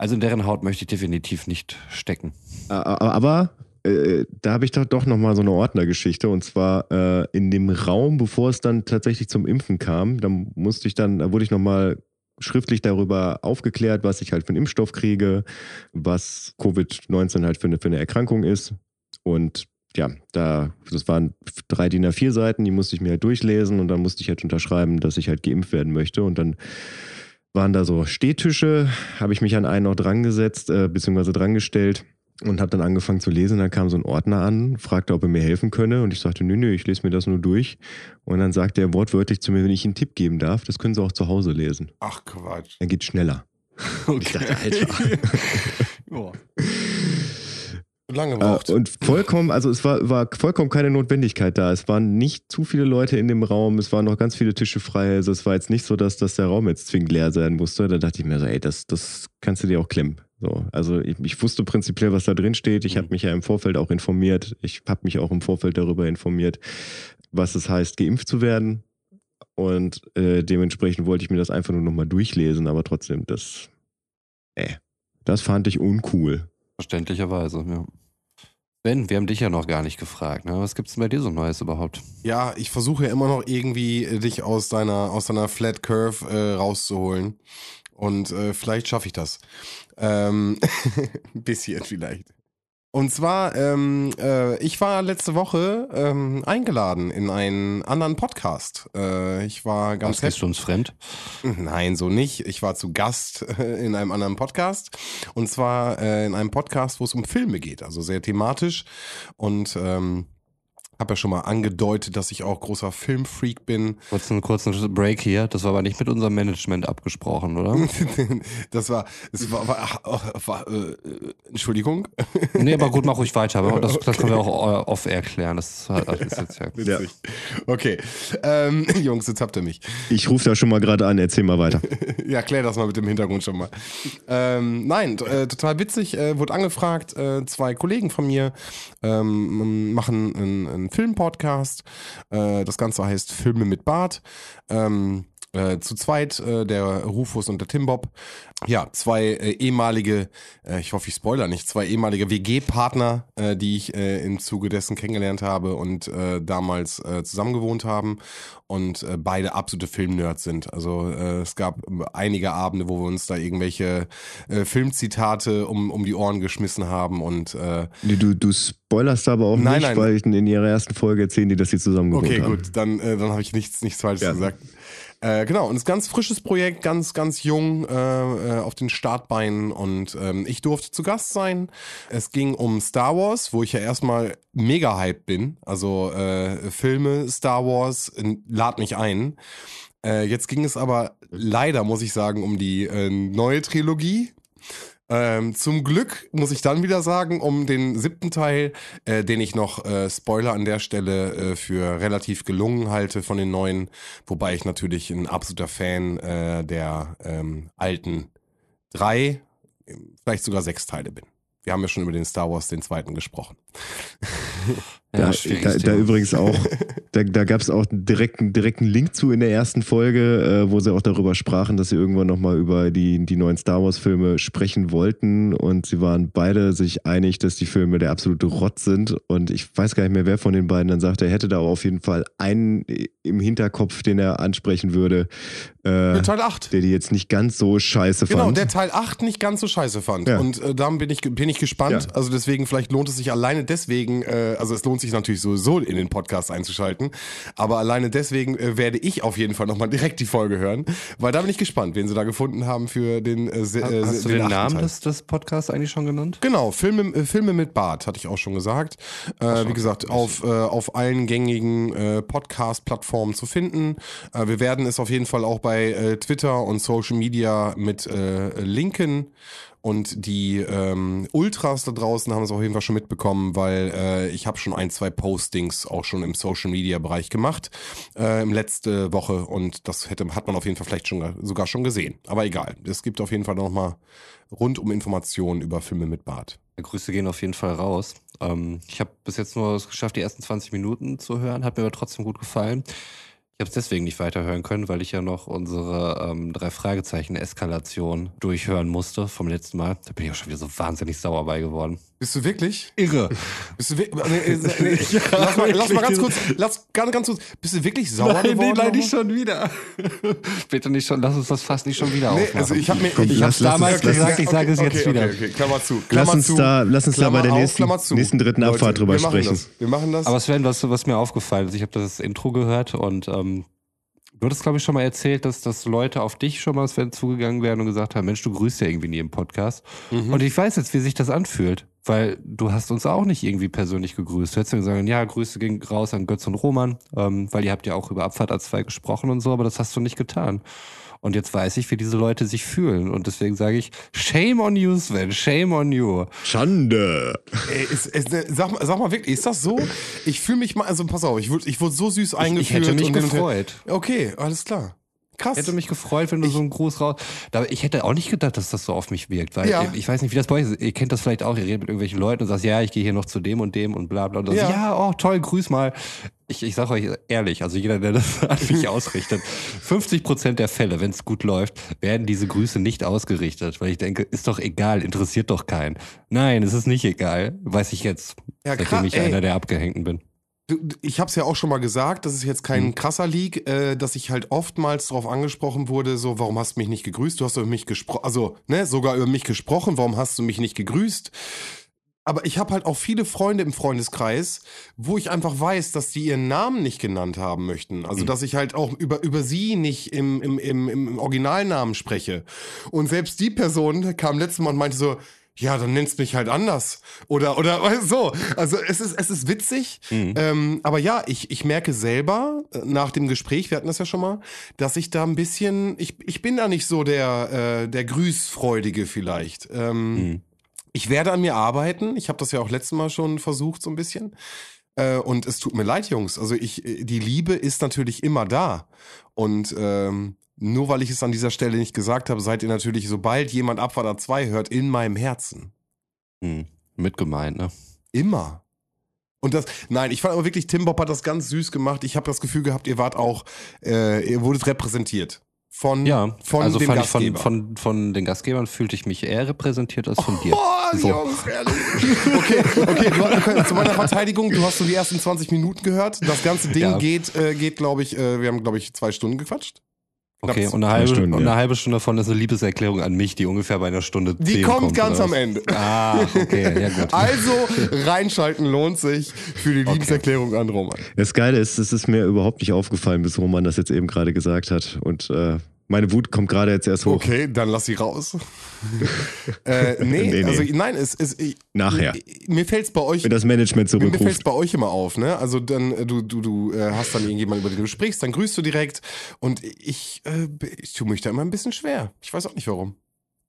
S7: Also in deren Haut möchte ich definitiv nicht stecken.
S1: Aber äh, da habe ich doch, doch nochmal so eine Ordnergeschichte. Und zwar äh, in dem Raum, bevor es dann tatsächlich zum Impfen kam, da musste ich dann, da wurde ich nochmal schriftlich darüber aufgeklärt, was ich halt für einen Impfstoff kriege, was Covid-19 halt für eine, für eine Erkrankung ist. Und ja, da, das waren drei DIN A4 Seiten, die musste ich mir halt durchlesen und dann musste ich halt unterschreiben, dass ich halt geimpft werden möchte. Und dann waren da so Stehtische, habe ich mich an einen noch dran gesetzt, äh, beziehungsweise dran gestellt und habe dann angefangen zu lesen. Dann kam so ein Ordner an, fragte, ob er mir helfen könne und ich sagte, nö, nö, ich lese mir das nur durch. Und dann sagte er wortwörtlich zu mir, wenn ich einen Tipp geben darf, das können Sie auch zu Hause lesen.
S6: Ach Quatsch.
S1: Dann geht schneller. Ich dachte, Alter.
S7: Ja.
S6: Lange
S1: Äh,
S6: braucht.
S1: und vollkommen, also es war, war vollkommen keine Notwendigkeit da. Es waren nicht zu viele Leute in dem Raum, es waren noch ganz viele Tische frei. Also es war jetzt nicht so, dass, dass der Raum jetzt zwingend leer sein musste. Da dachte ich mir so, ey, das, das kannst du dir auch klemmen. So, also ich, ich wusste prinzipiell, was da drin steht. Ich habe mich ja im Vorfeld auch informiert. Ich habe mich auch im Vorfeld darüber informiert. was es heißt, geimpft zu werden. Und äh, dementsprechend wollte ich mir das einfach nur nochmal durchlesen, aber trotzdem, das, äh, das fand ich uncool.
S7: Verständlicherweise, ja. Ben, wir haben dich ja noch gar nicht gefragt. Ne? Was gibt's denn bei dir so Neues überhaupt?
S6: Ja, ich versuche ja immer noch irgendwie äh, dich aus deiner, aus deiner Flat Curve äh, rauszuholen. Und äh, vielleicht schaffe ich das. Ähm, ein bisschen vielleicht. Und zwar, ähm, äh, ich war letzte Woche ähm, eingeladen in einen anderen Podcast. Äh, ich war ganz
S7: Was gehst du uns fremd?
S6: Nein, so nicht. Ich war zu Gast äh, in einem anderen Podcast. Und zwar äh, in einem Podcast, wo es um Filme geht. Also sehr thematisch. Und ähm, habe ja schon mal angedeutet, dass ich auch großer Filmfreak bin.
S7: Kurzen, kurzen Break hier. Das war aber nicht mit unserem Management abgesprochen, oder?
S6: das war, das war, war, war äh, Entschuldigung.
S7: Nee, aber gut, mach ruhig weiter. Aber das, das können wir auch off erklären. Das ist jetzt ja,
S6: ja. Okay. Ähm, Jungs, jetzt habt ihr mich.
S1: Ich rufe da schon mal gerade an, erzähl mal weiter.
S6: ja, klär das mal mit dem Hintergrund schon mal. Ähm, nein, äh, total witzig. Äh, wurde angefragt, äh, zwei Kollegen von mir ähm, machen ein, ein Filmpodcast. Äh, das Ganze heißt Filme mit Bart. Ähm, äh, zu zweit, äh, der Rufus und der Timbob. Ja, zwei äh, ehemalige, äh, ich hoffe, ich spoiler nicht, zwei ehemalige WG-Partner, äh, die ich äh, im Zuge dessen kennengelernt habe und damals zusammengewohnt haben und beide absolute Filmnerds sind. Also es gab einige Abende, wo wir uns da irgendwelche Filmzitate um, um die Ohren geschmissen haben und
S1: du, du spoilerst aber auch
S6: Nein,
S1: nicht,
S6: nein.
S1: weil in ihrer ersten Folge erzählen die, dass sie zusammen gewohnt
S6: Okay,
S1: haben.
S6: gut, dann, dann habe ich nichts, nichts Falsches
S1: Ja.
S6: gesagt. Äh, genau, und es ist ein ganz frisches Projekt, ganz, ganz jung äh, äh, auf den Startbeinen und ähm, ich durfte zu Gast sein. Es ging um Star Wars, wo ich ja erstmal mega hyped bin. Also äh, Filme, Star Wars, lad mich ein. Äh, jetzt ging es aber leider, muss ich sagen, um die äh, neue Trilogie. Ähm, zum Glück muss ich dann wieder sagen, um den siebten Teil, äh, den ich noch äh, Spoiler an der Stelle äh, für relativ gelungen halte von den neuen, wobei ich natürlich ein absoluter Fan äh, der ähm, alten drei, vielleicht sogar sechs Teile bin. Wir haben ja schon über den Star Wars, den zweiten, gesprochen.
S1: Da, da, da
S7: Thema.
S1: übrigens auch, da, da gab es auch einen direkten, direkten Link zu in der ersten Folge, äh, wo sie auch darüber sprachen, dass sie irgendwann nochmal über die, die neuen Star Wars-Filme sprechen wollten. Und sie waren beide sich einig, dass die Filme der absolute Rott sind. Und ich weiß gar nicht mehr, wer von den beiden dann sagte, er hätte da auf jeden Fall einen im Hinterkopf, den er ansprechen würde, äh,
S6: Der Teil 8.
S1: der die jetzt nicht ganz so scheiße
S6: Genau,
S1: fand.
S6: der Teil 8 nicht ganz so scheiße fand.
S1: Ja.
S6: Und äh, darum bin ich, bin ich gespannt.
S1: Ja.
S6: Also deswegen, vielleicht lohnt es sich alleine deswegen, äh, also es lohnt sich natürlich sowieso in den Podcast einzuschalten, aber alleine deswegen äh, werde ich auf jeden Fall nochmal direkt die Folge hören, weil da bin ich gespannt, wen sie da gefunden haben für den äh, äh,
S7: Hast du
S6: den
S7: den Namen des, des Podcasts eigentlich schon genannt?
S6: Genau, Filme, äh, Filme mit Bart, hatte ich auch schon gesagt. Äh, wie gesagt, auf, äh, auf allen gängigen äh, Podcast-Plattformen zu finden. Äh, wir werden es auf jeden Fall auch bei äh, Twitter und Social Media mit äh, linken. Und die ähm, Ultras da draußen haben es auf jeden Fall schon mitbekommen, weil äh, ich habe schon ein, zwei Postings auch schon im Social Media Bereich gemacht äh, im letzte Woche und das hätte hat man auf jeden Fall vielleicht schon sogar schon gesehen. Aber egal, es gibt auf jeden Fall noch mal rundum Informationen über Filme mit Bart.
S7: Grüße gehen auf jeden Fall raus. Ähm, ich habe bis jetzt nur es geschafft, die ersten 20 Minuten zu hören, hat mir aber trotzdem gut gefallen. Ich habe es deswegen nicht weiterhören können, weil ich ja noch unsere ähm, drei Fragezeichen Eskalation durchhören musste vom letzten Mal. Da bin ich auch schon wieder so wahnsinnig sauer bei geworden.
S6: Bist du wirklich?
S7: Irre.
S6: Bist du wirklich? Nee, nee, nee, lass, mal, lass mal ganz kurz, lass ganz, ganz kurz. Bist du wirklich sauer geworden? nochmal?
S7: schon wieder. Bitte nicht schon, lass uns das fast nicht schon wieder
S6: Nee,
S7: aufmachen.
S6: also ich habe mir,
S1: Komm,
S6: ich
S1: lass-
S7: hab's
S1: lass
S7: damals
S1: uns- lass-
S7: gesagt, ich sage es
S6: okay,
S7: jetzt
S6: okay,
S7: wieder.
S6: Okay, okay, Klammer zu.
S1: Lass
S6: Klammer
S1: uns
S6: zu,
S1: da- lass uns da
S6: Klammer
S1: bei der
S6: auf,
S1: nächsten-
S6: zu.
S1: nächsten dritten
S6: Leute,
S1: Abfahrt drüber
S6: wir
S1: sprechen.
S6: Das. Wir machen das.
S7: Aber Sven, was, was mir aufgefallen ist, ich habe das Intro gehört und ähm, du hattest, glaube ich, schon mal erzählt, dass, dass Leute auf dich schon mal Sven zugegangen wären und gesagt haben, Mensch, du grüßt ja irgendwie nie im Podcast.
S6: Mhm.
S7: Und ich weiß jetzt, wie sich das anfühlt, weil du hast uns auch nicht irgendwie persönlich gegrüßt. Du hättest ja gesagt, ja, Grüße gehen raus an Götz und Roman, ähm, weil ihr habt ja auch über Abfahrt A2 gesprochen und so, aber das hast du nicht getan. Und jetzt weiß ich, wie diese Leute sich fühlen. Und deswegen sage ich, shame on you, Sven, shame on you.
S1: Schande.
S6: Ey, ist, ist, sag, mal, sag mal wirklich, ist das so? Ich fühle mich mal, also pass auf, ich wurde ich wurde so süß eingeführt.
S7: hätte mich
S6: und hin und her.
S7: gefreut.
S6: Okay, alles klar. Krass.
S7: Hätte mich gefreut, wenn du so einen Gruß raus. Ich hätte auch nicht gedacht, dass das so auf mich wirkt, weil
S6: Ja.
S7: ich weiß nicht, wie das bei euch ist. Ihr kennt das vielleicht auch. Ihr redet mit irgendwelchen Leuten und sagt, ja, ich gehe hier noch zu dem und dem und bla bla. Und dann
S6: Ja.
S7: ja. ja, oh toll, grüß mal. ich, ich sage euch ehrlich, also jeder, der das an mich ausrichtet, 50 Prozent der Fälle, wenn es gut läuft, werden diese Grüße nicht ausgerichtet, weil ich denke, ist doch egal, interessiert doch keinen. Nein, es ist nicht egal, weiß ich jetzt,
S6: Ja,
S7: seitdem ich
S6: ey.
S7: einer der Abgehängten bin.
S6: Ich habe es ja auch schon mal gesagt, das ist jetzt kein
S7: Mhm.
S6: krasser Leak, äh, dass ich halt oftmals darauf angesprochen wurde, so, warum hast du mich nicht gegrüßt? Du hast über mich gesprochen, also, ne, sogar über mich gesprochen, warum hast du mich nicht gegrüßt? Aber ich habe halt auch viele Freunde im Freundeskreis, wo ich einfach weiß, dass die ihren Namen nicht genannt haben möchten. Also, dass ich halt auch über, über sie nicht im, im, im, im Originalnamen spreche. Und selbst die Person kam letztes Mal und meinte so, ja, dann nennst mich halt anders. Oder, oder so. Also es ist, es ist witzig. Ähm, aber ja, ich, ich merke selber äh, nach dem Gespräch, wir hatten das ja schon mal, dass ich da ein bisschen, ich, ich bin da nicht so der, äh, der Grüßfreudige vielleicht. Ähm, Ich werde an mir arbeiten. Ich habe das ja auch letztes Mal schon versucht, so ein bisschen. Äh, und es tut mir leid, Jungs. Also ich, äh, die Liebe ist natürlich immer da. Und ähm, nur weil ich es an dieser Stelle nicht gesagt habe, seid ihr natürlich, sobald jemand Abfahrt 2 hört, in meinem Herzen.
S7: Hm. Mit gemeint, ne?
S6: Immer. Und das, nein, ich fand aber wirklich, Tim Bob hat das ganz süß gemacht. Ich habe das Gefühl gehabt, ihr wart auch, äh, ihr wurdet repräsentiert. Von,
S7: Ja,
S6: von
S7: also fand ich von,
S6: Gastgeber.
S7: von, von den Gastgebern fühlte ich mich eher repräsentiert als von dir.
S6: Oh,
S7: So.
S6: Jungs, ehrlich. Okay, okay, du, okay, zu meiner Verteidigung, du hast so die ersten 20 Minuten gehört. Das ganze Ding
S7: Ja.
S6: geht, äh, geht glaube ich, äh, wir haben, glaube ich, zwei Stunden gequatscht.
S7: Okay, und eine, halbe,
S1: Stunden,
S7: und eine
S1: ja.
S7: halbe Stunde davon ist eine Liebeserklärung an mich, die ungefähr bei einer Stunde
S6: Die
S7: 10
S6: kommt ganz am? Ende.
S7: Ah, okay, ja gut.
S6: Also, reinschalten lohnt sich für die Liebeserklärung an Roman.
S1: Das Geile ist, es ist mir überhaupt nicht aufgefallen, bis Roman das jetzt eben gerade gesagt hat. Und äh, meine Wut kommt gerade jetzt erst hoch.
S6: Okay, dann lass sie raus. äh, nee,
S1: Nee, nee.
S6: also nein, es ist.
S1: Nachher.
S6: Mir fällt's bei euch.
S1: Wenn das Management
S6: Mir fällt es
S1: zurückruft.
S6: bei euch immer auf, ne? Also dann, äh, du, du, du äh, hast dann irgendjemand, über den du sprichst, dann grüßt du direkt. Und ich, äh, ich tue mich da immer ein bisschen schwer. Ich weiß auch nicht warum.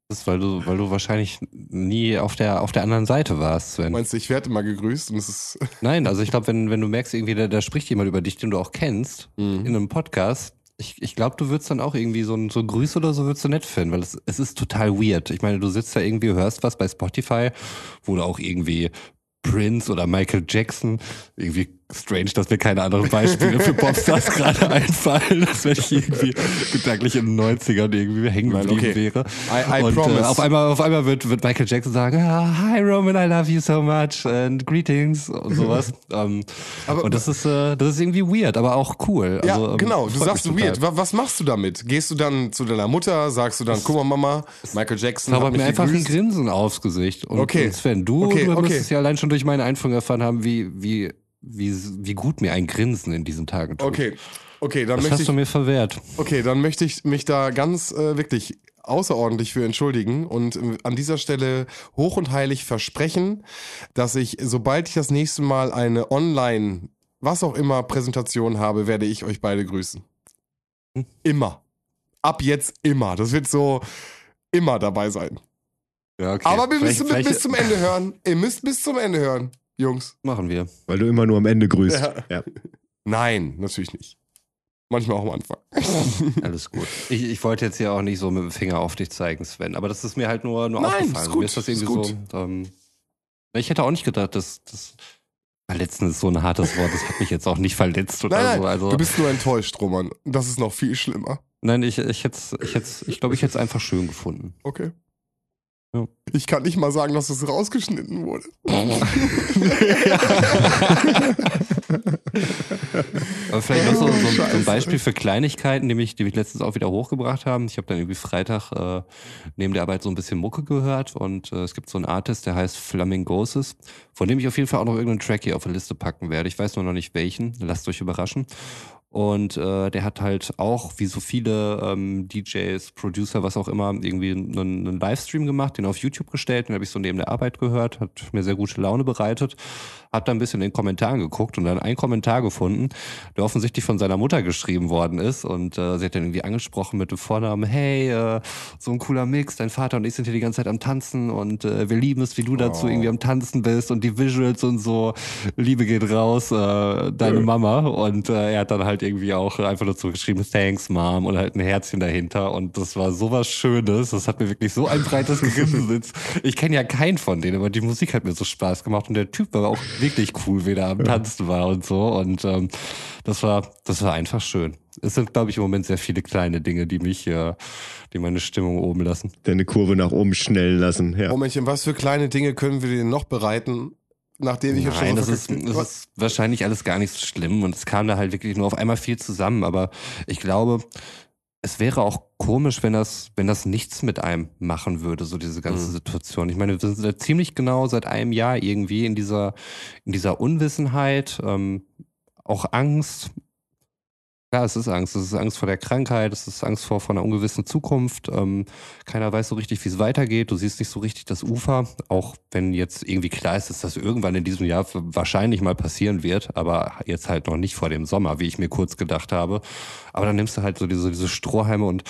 S7: Das ist, weil du, weil du wahrscheinlich nie auf der, auf der anderen Seite warst, Sven.
S6: Meinst du, ich werde immer gegrüßt und es ist.
S7: Nein, also ich glaube, wenn, wenn du merkst, irgendwie, da, da spricht jemand über dich, den du auch kennst,
S6: Mhm.
S7: in einem Podcast, ich, ich glaube, du würdest dann auch irgendwie so ein so Grüß oder so würdest du nett finden, weil es, es ist total weird. Ich meine, du sitzt da irgendwie, hörst was bei Spotify, wo du auch irgendwie Prince oder Michael Jackson, irgendwie strange, dass mir keine anderen Beispiele für Popstars gerade einfallen, dass wenn ich irgendwie gedanklich in den 90ern irgendwie hängen geblieben
S6: okay.
S7: wäre.
S6: I- I
S7: und
S6: promise.
S7: Äh, auf einmal, auf einmal wird, wird Michael Jackson sagen, ah, hi Roman, I love you so much and greetings und sowas. ähm,
S6: Aber-
S7: und das ist, äh, das ist irgendwie weird, aber auch cool.
S6: Ja,
S7: Also, ähm,
S6: genau. Du sagst
S7: mich
S6: weird. Was machst du damit? Gehst du dann zu deiner Mutter? Sagst du dann, guck mal, Mama, Michael Jackson
S7: Aber
S6: hat
S7: mir
S6: mich
S7: einfach ein
S6: gegrüßt?
S7: Grinsen aufs Gesicht. Und,
S6: Okay.
S7: und Sven, du,
S6: Okay,
S7: du
S6: okay.
S7: müsstest ja allein schon durch meine Einführung erfahren haben, wie, wie, wie, wie gut mir ein Grinsen in diesen Tagen tut.
S6: Okay, okay, dann
S7: Das
S6: möchte
S7: hast
S6: ich,
S7: du mir verwehrt.
S6: okay, dann möchte ich mich da ganz äh, wirklich außerordentlich für entschuldigen und äh, an dieser Stelle hoch und heilig versprechen, dass ich, sobald ich das nächste Mal eine Online, was auch immer, Präsentation habe, werde ich euch beide grüßen.
S7: Hm.
S6: Immer. Ab jetzt immer. Das wird so immer dabei sein.
S7: Ja, okay.
S6: Aber wir
S7: Vielleicht-
S6: müssen
S7: vielleicht
S6: bis zum Ende hören. Ihr müsst bis zum Ende hören, Jungs.
S7: Machen wir.
S1: Weil du immer nur am Ende grüßt.
S6: Ja.
S1: Ja.
S6: Nein, natürlich nicht. Manchmal auch am Anfang.
S7: Alles gut. Ich, ich wollte jetzt hier auch nicht so mit dem Finger auf dich zeigen, Sven, aber das ist mir halt nur, nur
S6: Nein,
S7: aufgefallen.
S6: ist gut,
S7: Mir ist das
S6: ist
S7: irgendwie
S6: gut.
S7: so. Ähm, ich hätte auch nicht gedacht, dass das. Verletzen ist so ein hartes Wort, das hat mich jetzt auch nicht verletzt oder
S6: Nein, nein,
S7: so. Also,
S6: du bist nur enttäuscht, Roman. Das ist noch viel schlimmer.
S7: nein, ich, ich hätte ich hätte ich glaube, ich hätte es einfach schön gefunden.
S6: Okay.
S7: Ja.
S6: Ich kann nicht mal sagen, dass es rausgeschnitten wurde.
S7: Aber vielleicht noch so, so, so ein. Beispiel für Kleinigkeiten, die mich, die mich letztens auch wieder hochgebracht haben. Ich habe dann irgendwie Freitag äh, neben der Arbeit so ein bisschen Mucke gehört und äh, es gibt so einen Artist, der heißt Flamingoses, von dem ich auf jeden Fall auch noch irgendeinen Track hier auf der Liste packen werde. Ich weiß nur noch nicht welchen. Lasst euch überraschen. Und äh, der hat halt auch, wie so viele ähm, DJs, Producer, was auch immer, irgendwie einen, einen Livestream gemacht, den auf YouTube gestellt, den habe ich so neben der Arbeit gehört, hat mir sehr gute Laune bereitet, hab da ein bisschen in den Kommentaren geguckt und dann einen Kommentar gefunden, der offensichtlich von seiner Mutter geschrieben worden ist. Und äh, sie hat dann irgendwie angesprochen mit dem Vornamen, hey, äh, so ein cooler Mix, dein Vater und ich sind hier die ganze Zeit am Tanzen und äh, wir lieben es, wie du dazu irgendwie am Tanzen bist und die Visuals und so, Liebe geht raus, äh, deine Mama. Und äh, er hat dann halt halt irgendwie auch einfach nur zurückgeschrieben, thanks Mom und halt ein Herzchen dahinter und das war sowas Schönes, das hat mir wirklich so ein breites Grinsen. Ich kenne ja keinen von denen, aber die Musik hat mir so Spaß gemacht und der Typ war auch wirklich cool, wie der am Tanzen war und so und ähm, das war, das war einfach schön. Es sind, glaube ich, im Moment sehr viele kleine Dinge, die mich, äh, die meine Stimmung oben lassen.
S1: Deine Kurve nach oben schnellen lassen. Ja.
S6: Momentchen, was für kleine Dinge können wir dir noch bereiten, nachdem ich jetzt schon
S7: Nein, das ist, das ist wahrscheinlich alles gar nicht so schlimm und es kam da halt wirklich nur auf einmal viel zusammen, aber ich glaube, es wäre auch komisch, wenn das, wenn das nichts mit einem machen würde, so diese ganze
S6: Mhm.
S7: Situation. Ich meine, wir sind ja ziemlich genau seit einem Jahr irgendwie in dieser, in dieser Unwissenheit, ähm, auch Angst. Ja, es ist Angst. Es ist Angst vor der Krankheit, es ist Angst vor, vor einer ungewissen Zukunft. Ähm, keiner weiß so richtig, wie es weitergeht. Du siehst nicht so richtig das Ufer, auch wenn jetzt irgendwie klar ist, dass das irgendwann in diesem Jahr wahrscheinlich mal passieren wird, aber jetzt halt noch nicht vor dem Sommer, wie ich mir kurz gedacht habe. Aber dann nimmst du halt so diese, diese Strohhalme und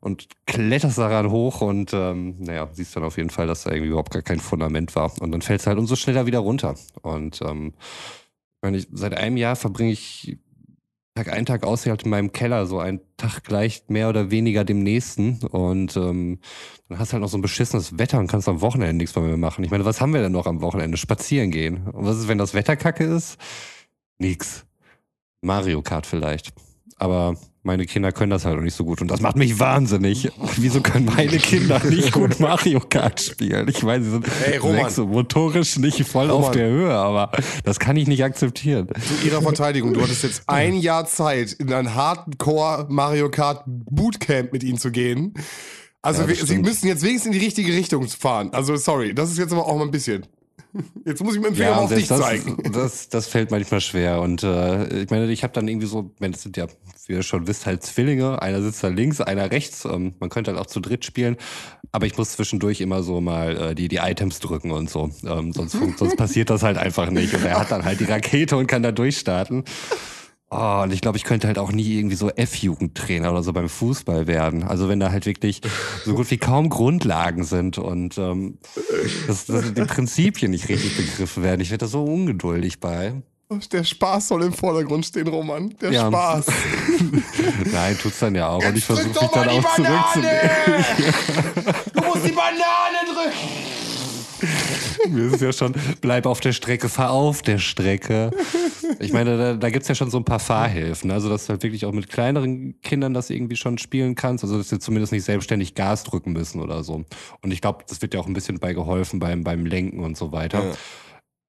S7: und kletterst daran hoch und ähm, naja, siehst dann auf jeden Fall, dass da irgendwie überhaupt gar kein Fundament war. Und dann fällst du halt umso schneller wieder runter. Und ähm, ich seit einem Jahr verbringe ich Tag ein, Tag aus halt in meinem Keller, so ein Tag gleich mehr oder weniger dem nächsten. Und ähm, dann hast du halt noch so ein beschissenes Wetter und kannst am Wochenende nichts mehr machen. Ich meine, was haben wir denn noch am Wochenende? Spazieren gehen. Und was ist, wenn das Wetter kacke ist? Nix. Mario Kart vielleicht. Aber meine Kinder können das halt auch nicht so gut und das macht mich wahnsinnig. Wieso können meine Kinder nicht gut Mario Kart spielen? Ich weiß, sie sind
S6: Hey,
S7: sechs motorisch nicht voll auf
S6: Roman.
S7: der Höhe, aber das kann ich nicht akzeptieren.
S6: Zu ihrer Verteidigung, du hattest jetzt ein Jahr Zeit, in ein Hardcore Mario Kart Bootcamp mit ihnen zu gehen. Also
S7: Ja,
S6: wir, sie müssen jetzt wenigstens in die richtige Richtung fahren. Also sorry, das ist jetzt aber auch mal ein bisschen. Jetzt muss ich mit dem Finger mal auf dich
S7: selbst
S6: zeigen.
S7: das, das, das fällt manchmal schwer. Und äh, ich meine, ich habe dann irgendwie so, meine, das sind ja, wie ihr schon wisst, halt Zwillinge. Einer sitzt da links, einer rechts. Ähm, man könnte halt auch zu dritt spielen. Aber ich muss zwischendurch immer so mal äh, die, die Items drücken und so. Ähm, sonst, sonst passiert das halt einfach nicht. Und er hat dann halt die Rakete und kann da durchstarten. Oh, und ich glaube, ich könnte halt auch nie irgendwie so F-Jugendtrainer oder so beim Fußball werden. Also wenn da halt wirklich so gut wie kaum Grundlagen sind und ähm, dass, dass die Prinzipien nicht richtig begriffen werden. Ich werde da so ungeduldig bei.
S6: Der Spaß soll im Vordergrund stehen, Roman. Der
S7: Ja.
S6: Spaß.
S7: Nein, tut's dann ja auch. und ich versuche mich dann auch zurückzunehmen.
S6: Du musst die Banane.
S7: Mir ist es ja schon, bleib auf der Strecke, fahr auf der Strecke. Ich meine, da, da gibt's ja schon so ein paar Fahrhilfen. Also, dass du halt wirklich auch mit kleineren Kindern das irgendwie schon spielen kannst. Also, dass sie zumindest nicht selbstständig Gas drücken müssen oder so. Und ich glaube, das wird ja auch ein bisschen bei geholfen beim, beim Lenken und so weiter.
S6: Ja.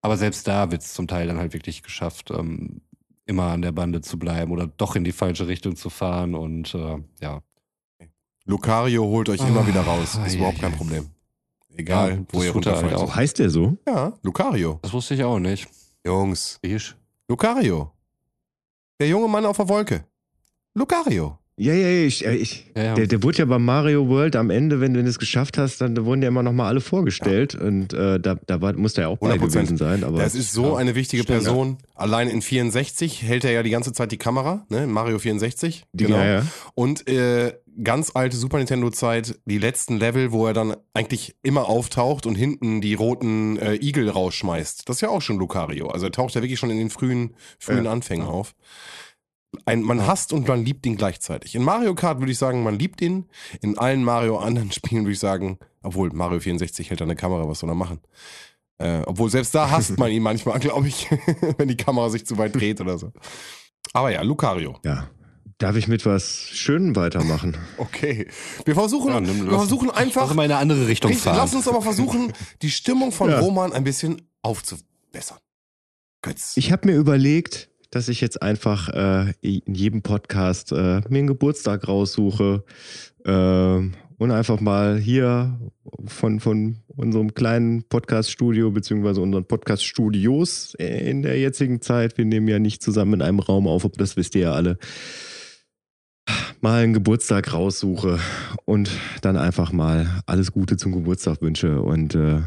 S7: Aber selbst da wird's zum Teil dann halt wirklich geschafft, ähm, immer an der Bande zu bleiben oder doch in die falsche Richtung zu fahren. Und äh, ja.
S6: Lucario holt euch immer wieder raus.
S7: Ah,
S6: Ist
S7: ja,
S6: überhaupt kein Problem. Egal,
S7: Ja,
S6: wo ihr
S7: er halt auch.
S1: Heißt der so?
S6: Ja, Lucario.
S7: Das wusste ich auch nicht.
S6: Jungs.
S7: Ich.
S6: Lucario. Der junge Mann auf der Wolke. Lucario.
S1: Ja, ja, ja. Ich, äh, ich,
S7: Ja, ja.
S1: Der, der wurde ja bei Mario World am Ende, wenn du es geschafft hast, dann wurden ja immer noch mal alle vorgestellt. Und äh, da, da war, muss der ja auch bei
S6: 100%.
S1: gewesen sein. Aber
S6: Das ist so
S1: ja.
S6: eine wichtige
S1: Stimmt,
S6: Person. Allein in 64 hält er ja die ganze Zeit die Kamera, ne? in Mario 64.
S1: Die- ja, ja.
S6: Und äh, ganz alte Super Nintendo-Zeit, die letzten Level, wo er dann eigentlich immer auftaucht und hinten die roten äh, Igel rausschmeißt. Das ist ja auch schon Lucario. Also er taucht ja wirklich schon in den frühen, frühen
S1: Ja.
S6: Anfängen auf. Ein, man hasst und man liebt ihn gleichzeitig. In Mario Kart würde ich sagen, man liebt ihn. In allen Mario anderen Spielen würde ich sagen, obwohl Mario 64 hält da eine Kamera, was soll er machen? Äh, obwohl selbst da hasst man ihn manchmal, glaube ich, wenn die Kamera sich zu weit dreht oder so. Aber ja, Lucario.
S1: Ja. Darf ich mit was Schönem weitermachen?
S6: Okay. Wir versuchen,
S7: Ja, nimm-
S6: wir
S7: lass-
S6: versuchen einfach.
S7: Lass mal in eine andere Richtung
S6: Richtig,
S7: fahren.
S6: lass uns aber versuchen, die Stimmung von
S1: Ja.
S6: Roman ein bisschen aufzubessern. Götz.
S1: Ich habe mir überlegt, dass ich jetzt einfach äh, in jedem Podcast äh, mir einen Geburtstag raussuche ähm, und einfach mal hier von, von unserem kleinen Podcast-Studio beziehungsweise unseren Podcast-Studios in der jetzigen Zeit, wir nehmen ja nicht zusammen in einem Raum auf, aber das wisst ihr ja alle, mal einen Geburtstag raussuche und dann einfach mal alles Gute zum Geburtstag wünsche. Und äh,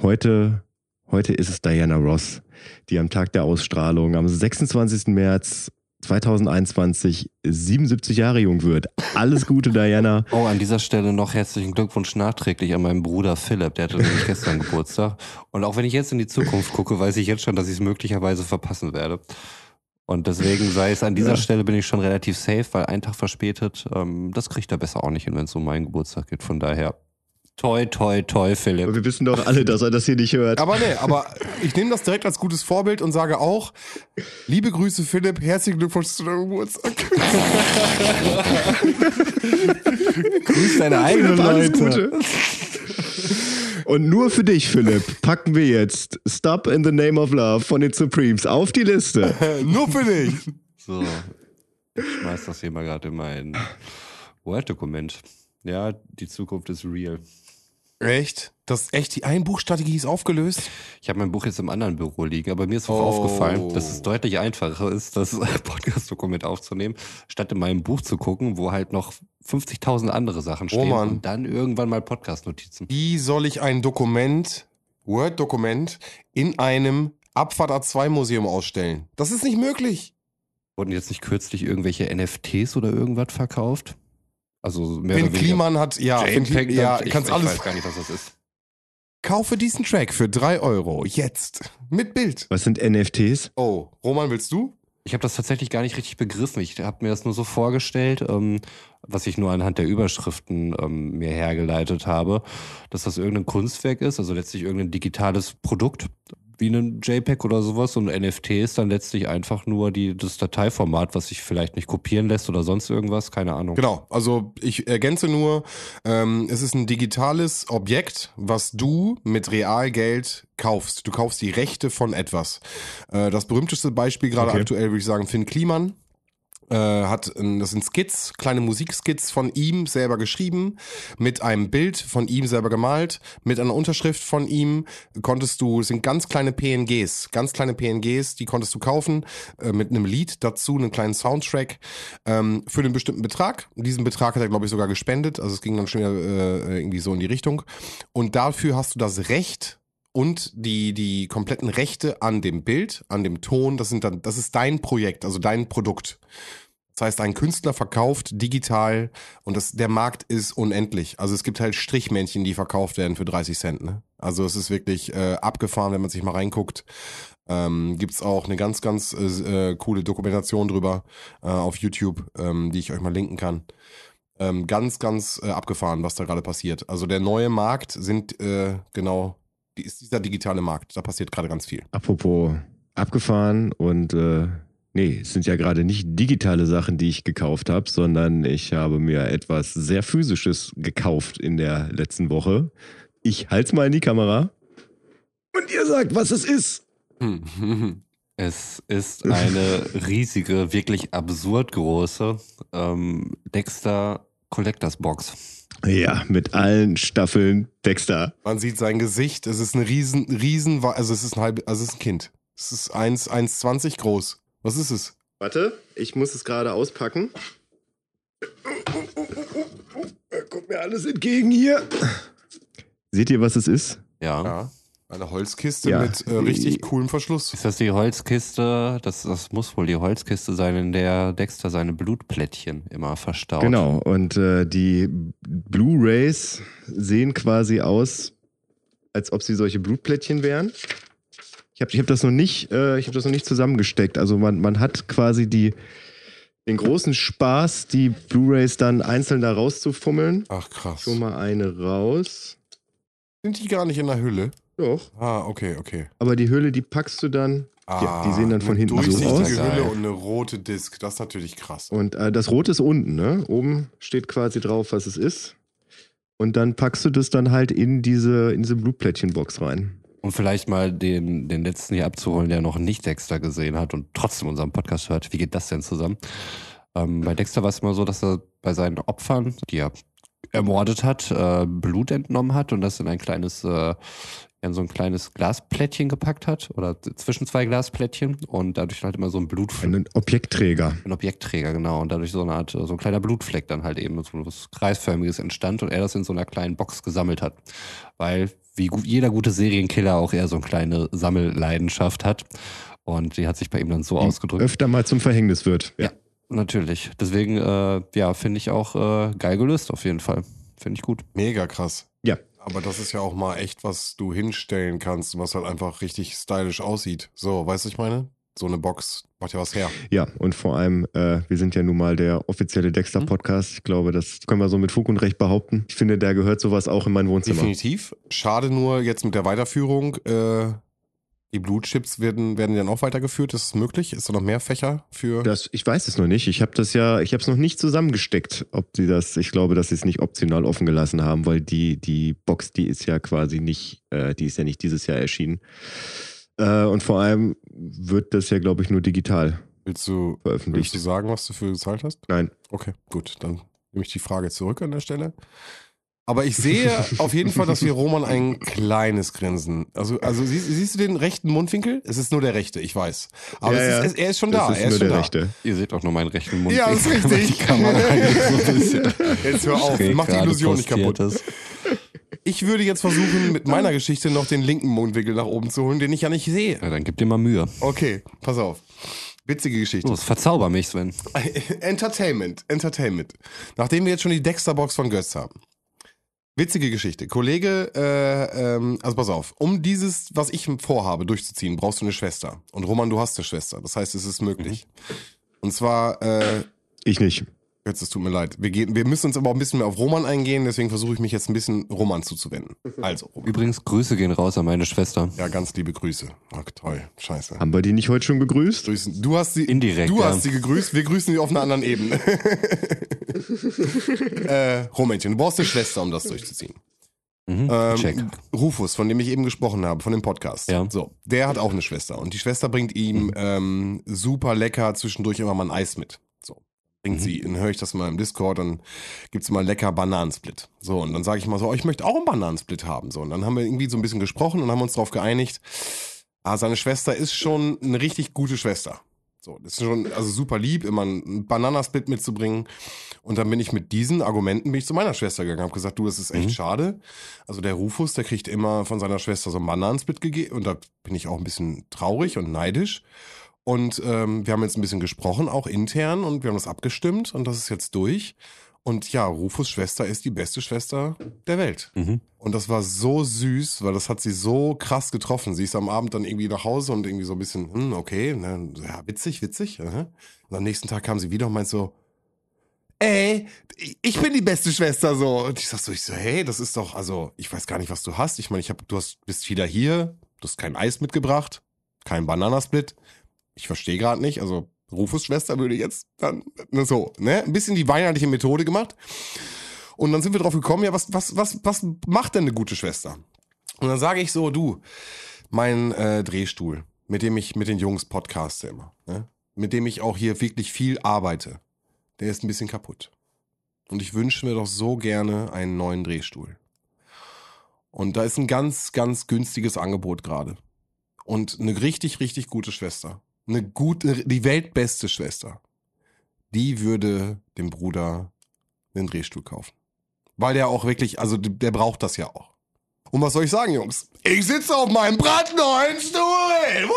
S1: heute, heute ist es Diana Ross die am Tag der Ausstrahlung am 26. März 2021 77 Jahre jung wird. Alles Gute, Diana.
S7: Oh, an dieser Stelle noch herzlichen Glückwunsch nachträglich an meinen Bruder Philipp. Der hatte nämlich gestern Geburtstag. Und auch wenn ich jetzt in die Zukunft gucke, weiß ich jetzt schon, dass ich es möglicherweise verpassen werde. Und deswegen sei es an dieser Stelle bin ich schon relativ safe, weil ein Tag verspätet, ähm, das kriegt er besser auch nicht hin, wenn es um meinen Geburtstag geht. Von daher, toi, toi, toi, Philipp.
S1: Wir wissen doch alle, dass er das hier nicht hört.
S6: Aber nee, aber ich nehme das direkt als gutes Vorbild und sage auch, liebe Grüße Philipp, herzlichen Glückwunsch zu deinem Geburtstag.
S7: Grüß deine eigenen
S1: Alles
S7: Leute.
S1: Gute. Und nur für dich, Philipp, packen wir jetzt Stop in the Name of Love von den Supremes auf die Liste.
S6: Nur für dich.
S7: So, ich schmeiß das hier mal gerade in mein Word-Dokument. Ja, die Zukunft ist real.
S6: Echt? Das echt die Einbuchstrategie ist aufgelöst?
S7: Ich habe mein Buch jetzt im anderen Büro liegen, aber mir ist auch
S6: Oh.
S7: aufgefallen, dass es deutlich einfacher ist, das Podcast-Dokument aufzunehmen, statt in meinem Buch zu gucken, wo halt noch 50.000 andere Sachen stehen
S6: Mann.
S7: und dann irgendwann mal Podcast-Notizen.
S6: Wie soll ich ein Dokument, Word-Dokument, in einem Abfahrt A2-Museum ausstellen? Das ist nicht möglich.
S7: Wurden jetzt nicht kürzlich irgendwelche NFTs oder irgendwas verkauft? Also mehr
S6: Finn
S7: oder weniger.
S6: Kliman hat, ja, Finn
S7: JPEG,
S6: Kli ja,
S7: ich,
S6: kannst
S7: ich
S6: alles.
S7: weiß gar nicht, was das ist.
S6: Kaufe diesen Track für 3 Euro. Jetzt. Mit Bild.
S1: Was sind NFTs?
S6: Oh, Roman, willst du?
S7: Ich habe das tatsächlich gar nicht richtig begriffen. Ich habe mir das nur so vorgestellt, ähm, was ich nur anhand der Überschriften ähm, mir hergeleitet habe, dass das irgendein Kunstwerk ist, also letztlich irgendein digitales Produkt, wie ein JPEG oder sowas. Und NFT ist dann letztlich einfach nur die, das Dateiformat, was sich vielleicht nicht kopieren lässt oder sonst irgendwas, keine Ahnung.
S6: Genau, also ich ergänze nur, ähm, es ist ein digitales Objekt, was du mit Realgeld kaufst. Du kaufst die Rechte von etwas. Äh, das berühmteste Beispiel gerade
S1: Okay.
S6: aktuell würde ich sagen Finn Kliman. Äh, hat, das sind Skits, kleine Musikskits von ihm selber geschrieben, mit einem Bild von ihm selber gemalt, mit einer Unterschrift von ihm konntest du, sind ganz kleine PNGs, ganz kleine PNGs, die konntest du kaufen, äh, mit einem Lied dazu, einem kleinen Soundtrack, ähm, für einen bestimmten Betrag. Diesen Betrag hat er, glaube ich, sogar gespendet, also es ging dann schon wieder äh, irgendwie so in die Richtung. Und dafür hast du das Recht, und die, die kompletten Rechte an dem Bild, an dem Ton, das sind dann, das ist dein Projekt, also dein Produkt. Das heißt, ein Künstler verkauft digital und das, der Markt ist unendlich. Also es gibt halt Strichmännchen, die verkauft werden für 30 Cent. Ne? Also es ist wirklich äh, abgefahren, wenn man sich mal reinguckt. Ähm, gibt's auch eine ganz, ganz äh, äh, coole Dokumentation drüber äh, auf YouTube, ähm, die ich euch mal linken kann. Ähm, ganz, ganz äh, abgefahren, was da gerade passiert. Also der neue Markt sind äh, genau, ist dieser digitale Markt. Da passiert gerade ganz viel.
S1: Apropos abgefahren und äh, nee, es sind ja gerade nicht digitale Sachen, die ich gekauft habe, sondern ich habe mir etwas sehr physisches gekauft in der letzten Woche. Ich halt's mal in die Kamera und ihr sagt, was es ist.
S7: Es ist eine riesige, wirklich absurd große ähm, Dexter Collectors Box.
S1: Ja, mit allen Staffeln Dexter.
S6: Man sieht sein Gesicht. Es ist ein riesen, riesen, also es ist ein halb, also es ist ein Kind. Es ist 1, 1,20 groß. Was ist es?
S1: Warte, ich muss es gerade auspacken. Kommt mir alles entgegen hier. Seht ihr, was es ist?
S7: Ja.
S6: Ja. Eine Holzkiste
S1: Ja.
S6: mit äh, richtig coolem Verschluss.
S7: Ist das die Holzkiste? Das, das muss wohl die Holzkiste sein, in der Dexter seine Blutplättchen immer verstaut.
S1: Genau, und äh, die Blu-Rays sehen quasi aus, als ob sie solche Blutplättchen wären. Ich habe ich hab das noch nicht, äh, ich habe das noch nicht zusammengesteckt. Also man, man hat quasi die, den großen Spaß, die Blu-Rays dann einzeln da rauszufummeln.
S6: Ach krass.
S1: Schon mal eine raus.
S6: Sind die gar nicht in der Hülle?
S1: Doch.
S6: Ah, okay, okay.
S1: Aber die Hülle, die packst du dann.
S6: Ah,
S1: die sehen dann von hinten so
S6: durchsichtige
S7: aus.
S6: Hülle und eine rote Disk. Das ist natürlich krass.
S1: Und äh, das Rote ist unten, ne? Oben steht quasi drauf, was es ist. Und dann packst du das dann halt in diese, in diese Blutplättchenbox rein.
S7: Um vielleicht mal den, den letzten hier abzuholen, der noch nicht Dexter gesehen hat und trotzdem unseren Podcast hört. Wie geht das denn zusammen? Ähm, bei Dexter war es immer so, dass er bei seinen Opfern, die er ermordet hat, äh, Blut entnommen hat und das in ein kleines, äh, in so ein kleines Glasplättchen gepackt hat oder zwischen zwei Glasplättchen und dadurch halt immer so ein Blut,
S1: Ein Objektträger.
S7: ein Objektträger, genau. Und dadurch so eine Art, so ein kleiner Blutfleck dann halt eben, so was Kreisförmiges entstand und er das in so einer kleinen Box gesammelt hat. Weil, wie jeder gute Serienkiller auch er so eine kleine Sammelleidenschaft hat. Und die hat sich bei ihm dann so ausgedrückt.
S1: Öfter mal zum Verhängnis wird.
S7: Ja. Natürlich. Deswegen, äh, ja, finde ich auch äh, geil gelöst auf jeden Fall. Finde ich gut.
S6: Mega krass. Aber das ist ja auch mal echt, was du hinstellen kannst was halt einfach richtig stylisch aussieht. So, weißt du, ich meine? So eine Box macht ja was her.
S1: Ja, und vor allem, äh, wir sind ja nun mal der offizielle Dexter-Podcast. Ich glaube, das können wir so mit Fug und Recht behaupten. Ich finde, da gehört sowas auch in mein Wohnzimmer.
S6: Definitiv. Schade nur jetzt mit der Weiterführung. Äh, die Blutchips werden, werden dann auch weitergeführt. Ist es möglich? Ist da noch mehr Fächer für.
S1: Das, ich weiß es noch nicht. Ich habe das ja, ich habe es noch nicht zusammengesteckt, ob sie das, ich glaube, dass sie es nicht optional offen gelassen haben, weil die, die Box, die ist ja quasi nicht, äh, die ist ja nicht dieses Jahr erschienen. Äh, und vor allem wird das ja, glaube ich, nur digital
S6: willst, du,
S1: veröffentlicht.
S6: willst du sagen, was du für gezahlt hast?
S1: Nein.
S6: Okay, gut. Dann nehme ich die Frage zurück an der Stelle. Aber ich sehe auf jeden Fall, dass wir Roman ein kleines Grinsen. Also, also siehst, siehst du den rechten Mundwinkel? Es ist nur der rechte, ich weiß. Aber
S1: Ja,
S6: es
S1: ja.
S6: ist, er ist schon da.
S1: ist
S6: er ist
S1: nur
S6: schon
S1: der
S6: da.
S1: rechte.
S7: Ihr seht auch nur meinen rechten Mund.
S6: Ja, das ist richtig.
S7: So
S6: Jetzt hör auf,
S7: schräg
S6: mach die Illusion nicht kaputt.
S7: ist.
S6: Ich würde jetzt versuchen, mit meiner Geschichte noch den linken Mundwinkel nach oben zu holen, den ich ja nicht sehe.
S7: Ja, dann gib dir mal Mühe.
S6: Okay, pass auf. Witzige Geschichte.
S7: Los, verzauber mich, Sven.
S6: Entertainment, Entertainment. Nachdem wir jetzt schon die Dexter-Box von Götz haben. Witzige Geschichte. Kollege, äh, ähm, also pass auf, um dieses, was ich vorhabe, durchzuziehen, brauchst du eine Schwester. Und Roman, du hast eine Schwester. Das heißt, es ist möglich. Und zwar, äh,
S1: Ich nicht.
S6: Jetzt, es tut mir leid. Wir, gehen, wir müssen uns aber auch ein bisschen mehr auf Roman eingehen, deswegen versuche ich mich jetzt ein bisschen Roman zuzuwenden. Also, Roman.
S7: Übrigens, Grüße gehen raus an meine Schwester.
S6: Ja, ganz liebe Grüße. Ach, toll. Scheiße.
S1: Haben wir die nicht heute schon gegrüßt?
S6: Grüßen. Du hast sie
S7: Indirekt,
S6: Du
S7: ja.
S6: hast sie gegrüßt. Wir grüßen sie auf einer anderen Ebene. äh, Romäntchen, du brauchst eine Schwester, um das durchzuziehen.
S7: Mhm,
S6: Ähm,
S7: check.
S6: Rufus, von dem ich eben gesprochen habe, von dem Podcast.
S7: Ja.
S6: So, der hat auch eine Schwester. Und die Schwester bringt ihm ähm, super lecker zwischendurch immer mal ein Eis mit. Bringt sie, dann höre ich das mal im Discord, dann gibt's mal lecker Bananensplit. So, und dann sage ich mal so, oh, ich möchte auch einen Bananensplit haben. So, und dann haben wir irgendwie so ein bisschen gesprochen und haben uns darauf geeinigt, ah, seine Schwester ist schon eine richtig gute Schwester. So, das ist schon also super lieb, immer einen Bananasplit mitzubringen. Und dann bin ich mit diesen Argumenten bin ich zu meiner Schwester gegangen, habe gesagt, du, das ist echt schade. Also der Rufus, der kriegt immer von seiner Schwester so einen Bananensplit gegeben und da bin ich auch ein bisschen traurig und neidisch. Und ähm, wir haben jetzt ein bisschen gesprochen, auch intern, und wir haben das abgestimmt und das ist jetzt durch. Und ja, Rufus Schwester ist die beste Schwester der Welt.
S7: Mhm.
S6: Und das war so süß, weil das hat sie so krass getroffen. Sie ist am Abend dann irgendwie nach Hause und irgendwie so ein bisschen, hm, okay, ne, ja, witzig, witzig. aha. Und am nächsten Tag kam sie wieder und meint so, ey, ich bin die beste Schwester so. Und ich sag so, ich so, hey, das ist doch, also, ich weiß gar nicht, was du hast. Ich meine, ich hab, du hast, bist wieder hier, du hast kein Eis mitgebracht, kein Bananasplit. Ich verstehe gerade nicht, also Rufus Schwester würde jetzt dann ne, so, ne, ein bisschen die weihnachtliche Methode gemacht. Und dann sind wir drauf gekommen, ja, was, was, was, was macht denn eine gute Schwester? Und dann sage ich so, du, mein äh, Drehstuhl, mit dem ich mit den Jungs podcaste immer, ne? mit dem ich auch hier wirklich viel arbeite, der ist ein bisschen kaputt. Und ich wünsche mir doch so gerne einen neuen Drehstuhl. Und da ist ein ganz, ganz günstiges Angebot gerade. Und eine richtig, richtig gute Schwester. Eine gute, die weltbeste Schwester. Die würde dem Bruder einen Drehstuhl kaufen. Weil der auch wirklich, also der braucht das ja auch. Und was soll ich sagen, Jungs? Ich sitze auf meinem brandneuen Stuhl!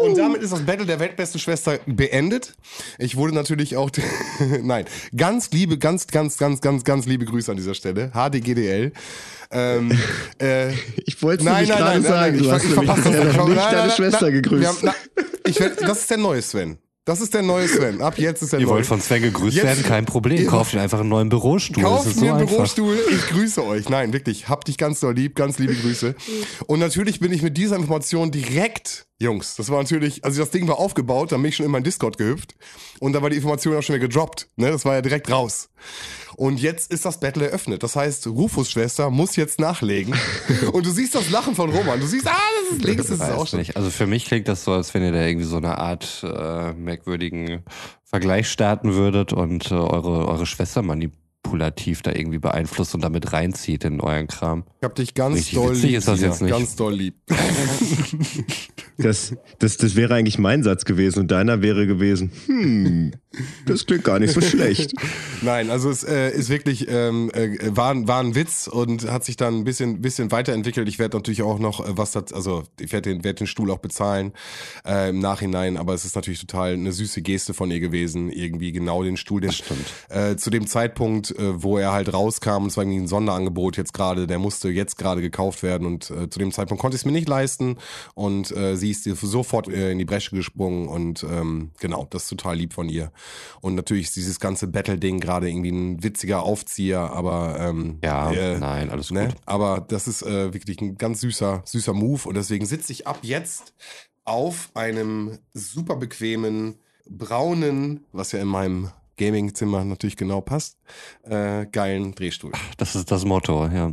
S6: Und damit ist das Battle der weltbesten Schwester beendet. Ich wurde natürlich auch, nein, ganz liebe, ganz, ganz, ganz, ganz, ganz liebe Grüße an dieser Stelle. HDGDL. Ähm, äh,
S1: Ich wollte es
S6: Nein, nein,
S1: gerade
S6: nein,
S1: sagen.
S6: nein,
S1: du
S6: ich,
S1: hast
S6: ich
S1: nämlich
S6: verpasse das
S1: bisher
S6: nicht.
S1: nicht
S6: Nein,
S1: deine
S6: nein,
S1: Schwester
S6: nein,
S1: gegrüßt.
S6: Haben, na, ich das ist der neue Sven. Das ist der neue Sven. Ab jetzt ist der
S7: Ihr
S6: neue.
S7: wollt von Sven gegrüßt
S6: Jetzt-
S7: werden? Kein Problem.
S6: Ihr-
S7: Kauft ihr einfach einen neuen Bürostuhl.
S6: Kauft mir
S7: so
S6: einen
S7: einfach.
S6: Bürostuhl, ich grüße euch. Nein, wirklich, hab dich ganz doll lieb, ganz liebe Grüße. Und natürlich bin ich mit dieser Information direkt, Jungs, das war natürlich, also das Ding war aufgebaut, dann bin ich schon in meinen Discord gehüpft und da war die Information auch schon wieder gedroppt. Ne? Das war ja direkt raus. Und jetzt ist das Battle eröffnet. Das heißt, Rufus Schwester muss jetzt nachlegen. und du siehst das Lachen von Roman. Du siehst, ah, das ist links, das ist auch
S7: nicht. Also für mich klingt das so, als wenn ihr da irgendwie so eine Art äh, merkwürdigen Vergleich starten würdet und äh, eure, eure Schwester manipulativ da irgendwie beeinflusst und damit reinzieht in euren Kram.
S6: Ich hab dich ganz
S7: Richtig
S6: doll lieb.
S7: ist das jetzt nicht.
S6: Ganz doll lieb.
S1: Das, das, das wäre eigentlich mein Satz gewesen und deiner wäre gewesen, hm, das klingt gar nicht so schlecht.
S6: Nein, also es äh, ist wirklich, ähm, äh, war, war ein Witz und hat sich dann ein bisschen, bisschen weiterentwickelt. Ich werde natürlich auch noch äh, was das, also ich werde den, werd den Stuhl auch bezahlen äh, im Nachhinein, aber es ist natürlich total eine süße Geste von ihr gewesen, irgendwie genau den Stuhl, den, äh, zu dem Zeitpunkt, äh, wo er halt rauskam, es war irgendwie ein Sonderangebot jetzt gerade, der musste jetzt gerade gekauft werden und äh, zu dem Zeitpunkt konnte ich es mir nicht leisten und äh, sie ist sofort äh, in die Bresche gesprungen und ähm, genau, das ist total lieb von ihr. Und natürlich ist dieses ganze Battle-Ding gerade irgendwie ein witziger Aufzieher, aber ähm,
S7: Ja,
S6: äh,
S7: nein, alles
S6: ne?
S7: gut.
S6: Aber das ist äh, wirklich ein ganz süßer, süßer Move und deswegen sitze ich ab jetzt auf einem super bequemen braunen, was ja in meinem Gaming-Zimmer natürlich genau passt, äh, geilen Drehstuhl.
S7: Das ist das Motto, ja.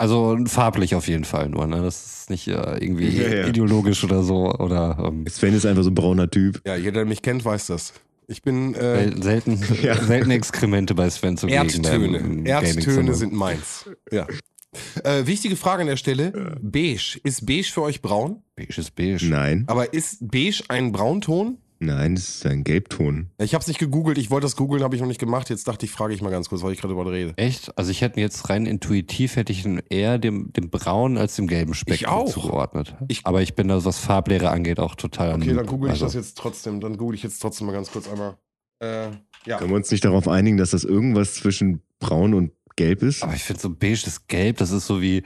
S7: Also farblich auf jeden Fall nur, ne? Das ist nicht äh, irgendwie
S1: Ja, ja.
S7: ideologisch oder so oder ähm,
S1: Sven ist einfach so ein brauner Typ.
S6: Ja, jeder, der mich kennt, weiß das. Ich bin äh,
S7: sel- selten,
S1: Ja.
S7: selten Exkremente bei Sven zu
S6: Erdtöne. Erdtöne sind meins. Ja. Äh, wichtige Frage an der Stelle. Beige. Ist beige für euch braun?
S7: Beige ist beige.
S1: Nein,
S6: Aber ist beige ein Braunton?
S1: Nein, das ist ein Gelbton.
S6: Ich habe es nicht gegoogelt. Ich wollte das googeln, habe ich noch nicht gemacht. Jetzt dachte ich, frage ich mal ganz kurz, weil ich gerade darüber rede.
S7: Echt? Also ich hätte jetzt rein intuitiv hätte ich eher dem, dem braunen als dem gelben Spektrum
S6: Ich auch.
S7: zugeordnet.
S6: Ich-
S7: Aber ich bin da, was Farblehre angeht, auch total
S6: Okay, dann google ich
S7: also,
S6: das jetzt trotzdem. Dann google ich jetzt trotzdem mal ganz kurz einmal. Äh, ja.
S1: Können wir uns nicht darauf einigen, dass das irgendwas zwischen braun und gelb ist?
S7: Aber ich finde so beige ist gelb, das ist so wie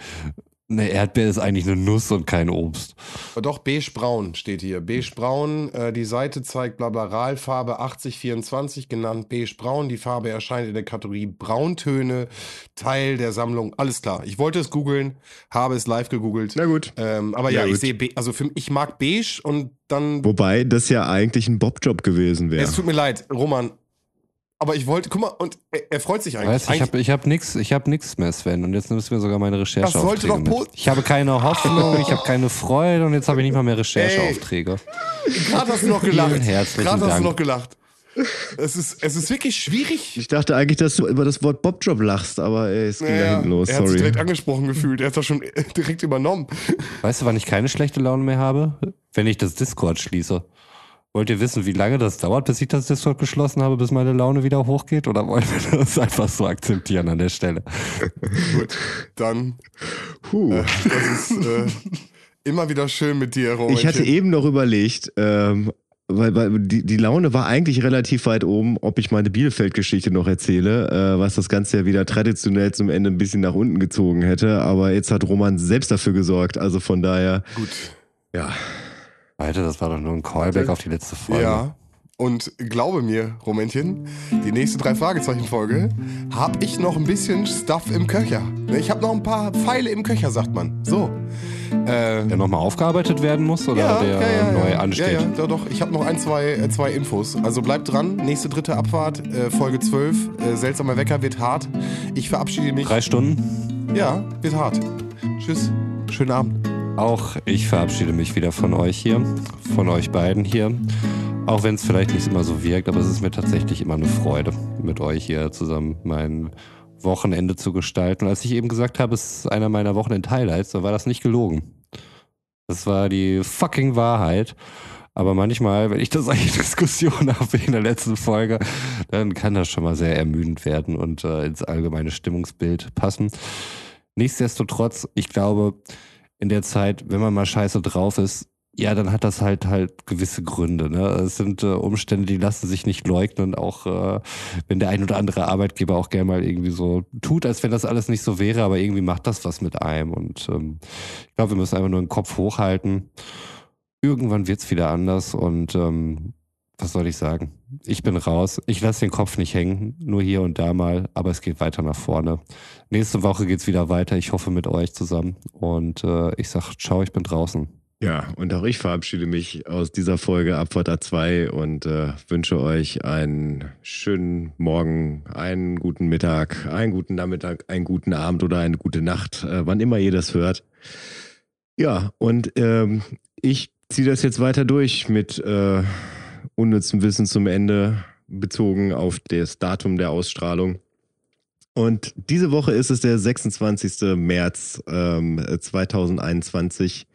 S7: eine Erdbeere ist eigentlich eine Nuss und kein Obst.
S6: Aber Doch, beige-braun steht hier. Beige-braun, äh, die Seite zeigt blabla RAL-Farbe 8024, genannt beige-braun. Die Farbe erscheint in der Kategorie Brauntöne, Teil der Sammlung. Alles klar. Ich wollte es googeln, habe es live gegoogelt.
S1: Na gut.
S6: Ähm, aber
S1: Ja,
S6: ja, ich sehe, also für, ich mag beige und dann.
S1: Wobei das ja eigentlich ein Bobjob gewesen wäre.
S6: Es tut mir leid, Roman. Aber ich wollte, guck mal, und er, er freut sich eigentlich.
S7: Weißt, ich habe ich hab nix, ich hab nix mehr, Sven. Und jetzt nimmst du mir sogar meine
S6: Das sollte
S7: Rechercheaufträge
S6: doch
S7: mit. Ich habe keine Hoffnung, ich habe keine Freude und jetzt habe ich nicht mal mehr Rechercheaufträge.
S6: Gerade hast du noch gelacht. Gerade hast
S7: Dank.
S6: du noch gelacht. Es ist, es ist wirklich schwierig.
S1: Ich dachte eigentlich, dass du über das Wort Bobjob lachst, aber ey, es ging da
S6: Naja,
S1: hinten los,
S6: er hat sich direkt angesprochen gefühlt. Er hat das schon direkt übernommen.
S7: Weißt du, wann ich keine schlechte Laune mehr habe? Wenn ich das Discord schließe. Wollt ihr wissen, wie lange das dauert, bis ich das Discord geschlossen habe, bis meine Laune wieder hochgeht? Oder wollen wir das einfach so akzeptieren an der Stelle?
S6: Gut, dann,
S1: Puh.
S6: das ist äh, immer wieder schön mit dir, Roman.
S1: Ich hatte eben noch überlegt, ähm, weil, weil die, die Laune war eigentlich relativ weit oben, ob ich meine Bielefeld-Geschichte noch erzähle, äh, was das Ganze ja wieder traditionell zum Ende ein bisschen nach unten gezogen hätte. Aber jetzt hat Roman selbst dafür gesorgt. Also von daher,
S6: Gut.
S1: ja.
S7: Alter, das war doch nur ein Callback auf die letzte Folge.
S6: Ja. Und glaube mir, Romäntchen, die nächste drei Fragezeichen-Folge habe ich noch ein bisschen Stuff im Köcher. Ne, Ich habe noch ein paar Pfeile im Köcher, sagt man. So. Äh,
S7: Der nochmal aufgearbeitet werden muss oder der neu ansteht?
S6: Ja, ja, doch, doch. Ich habe noch ein, zwei, äh, zwei Infos. Also bleibt dran. Nächste dritte Abfahrt, äh, Folge 12. Äh, seltsamer Wecker wird hart. Ich verabschiede mich.
S7: Drei Stunden?
S6: Ja, wird hart. Tschüss. Schönen Abend.
S7: Auch ich verabschiede mich wieder von euch hier, von euch beiden hier. Auch wenn es vielleicht nicht immer so wirkt, aber es ist mir tatsächlich immer eine Freude, mit euch hier zusammen mein Wochenende zu gestalten. Und als ich eben gesagt habe, es ist einer meiner Wochenend-Highlights, dann war das nicht gelogen. Das war die fucking Wahrheit. Aber manchmal, wenn ich da solche Diskussionen habe in der letzten Folge, dann kann das schon mal sehr ermüdend werden und äh, ins allgemeine Stimmungsbild passen. Nichtsdestotrotz, ich glaube, in der Zeit, wenn man mal scheiße drauf ist, ja, dann hat das halt halt gewisse Gründe. Ne? Es sind äh, Umstände, die lassen sich nicht leugnen. Auch äh, wenn der ein oder andere Arbeitgeber auch gerne mal irgendwie so tut, als wenn das alles nicht so wäre, aber irgendwie macht das was mit einem. Und ähm, ich glaube, wir müssen einfach nur den Kopf hochhalten. Irgendwann wird's wieder anders und ähm, was soll ich sagen? Ich bin raus. Ich lasse den Kopf nicht hängen, nur hier und da mal, aber es geht weiter nach vorne. Nächste Woche geht's wieder weiter. Ich hoffe mit euch zusammen. Und äh, ich sag, ciao, ich bin draußen.
S1: Ja, und auch ich verabschiede mich aus dieser Folge Abfahrt A2 und äh, wünsche euch einen schönen Morgen, einen guten Mittag, einen guten Nachmittag, einen guten Abend oder eine gute Nacht, äh, wann immer ihr das hört. Ja, und ähm, ich ziehe das jetzt weiter durch mit äh, unnützem Wissen zum Ende, bezogen auf das Datum der Ausstrahlung. Und diese Woche ist es der 26. März ähm, 2021.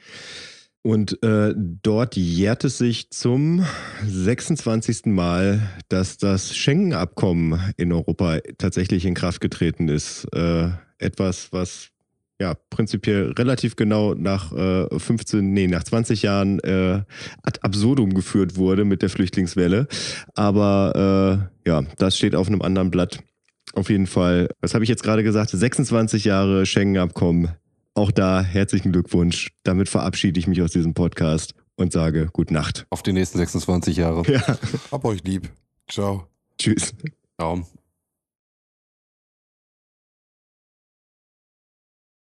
S1: Und äh, dort jährt es sich zum 26. Mal, dass das Schengen-Abkommen in Europa tatsächlich in Kraft getreten ist. Äh, etwas, was ja prinzipiell relativ genau nach äh, 15, nee, nach 20 Jahren äh, ad absurdum geführt wurde mit der Flüchtlingswelle. Aber äh, ja, das steht auf einem anderen Blatt. Auf jeden Fall, was habe ich jetzt gerade gesagt? 26 Jahre Schengen-Abkommen auch da herzlichen Glückwunsch. Damit verabschiede ich mich aus diesem Podcast und sage Gute Nacht.
S7: Auf die nächsten 26 Jahre.
S1: Ja.
S6: Hab euch lieb. Ciao.
S1: Tschüss.
S7: Ciao.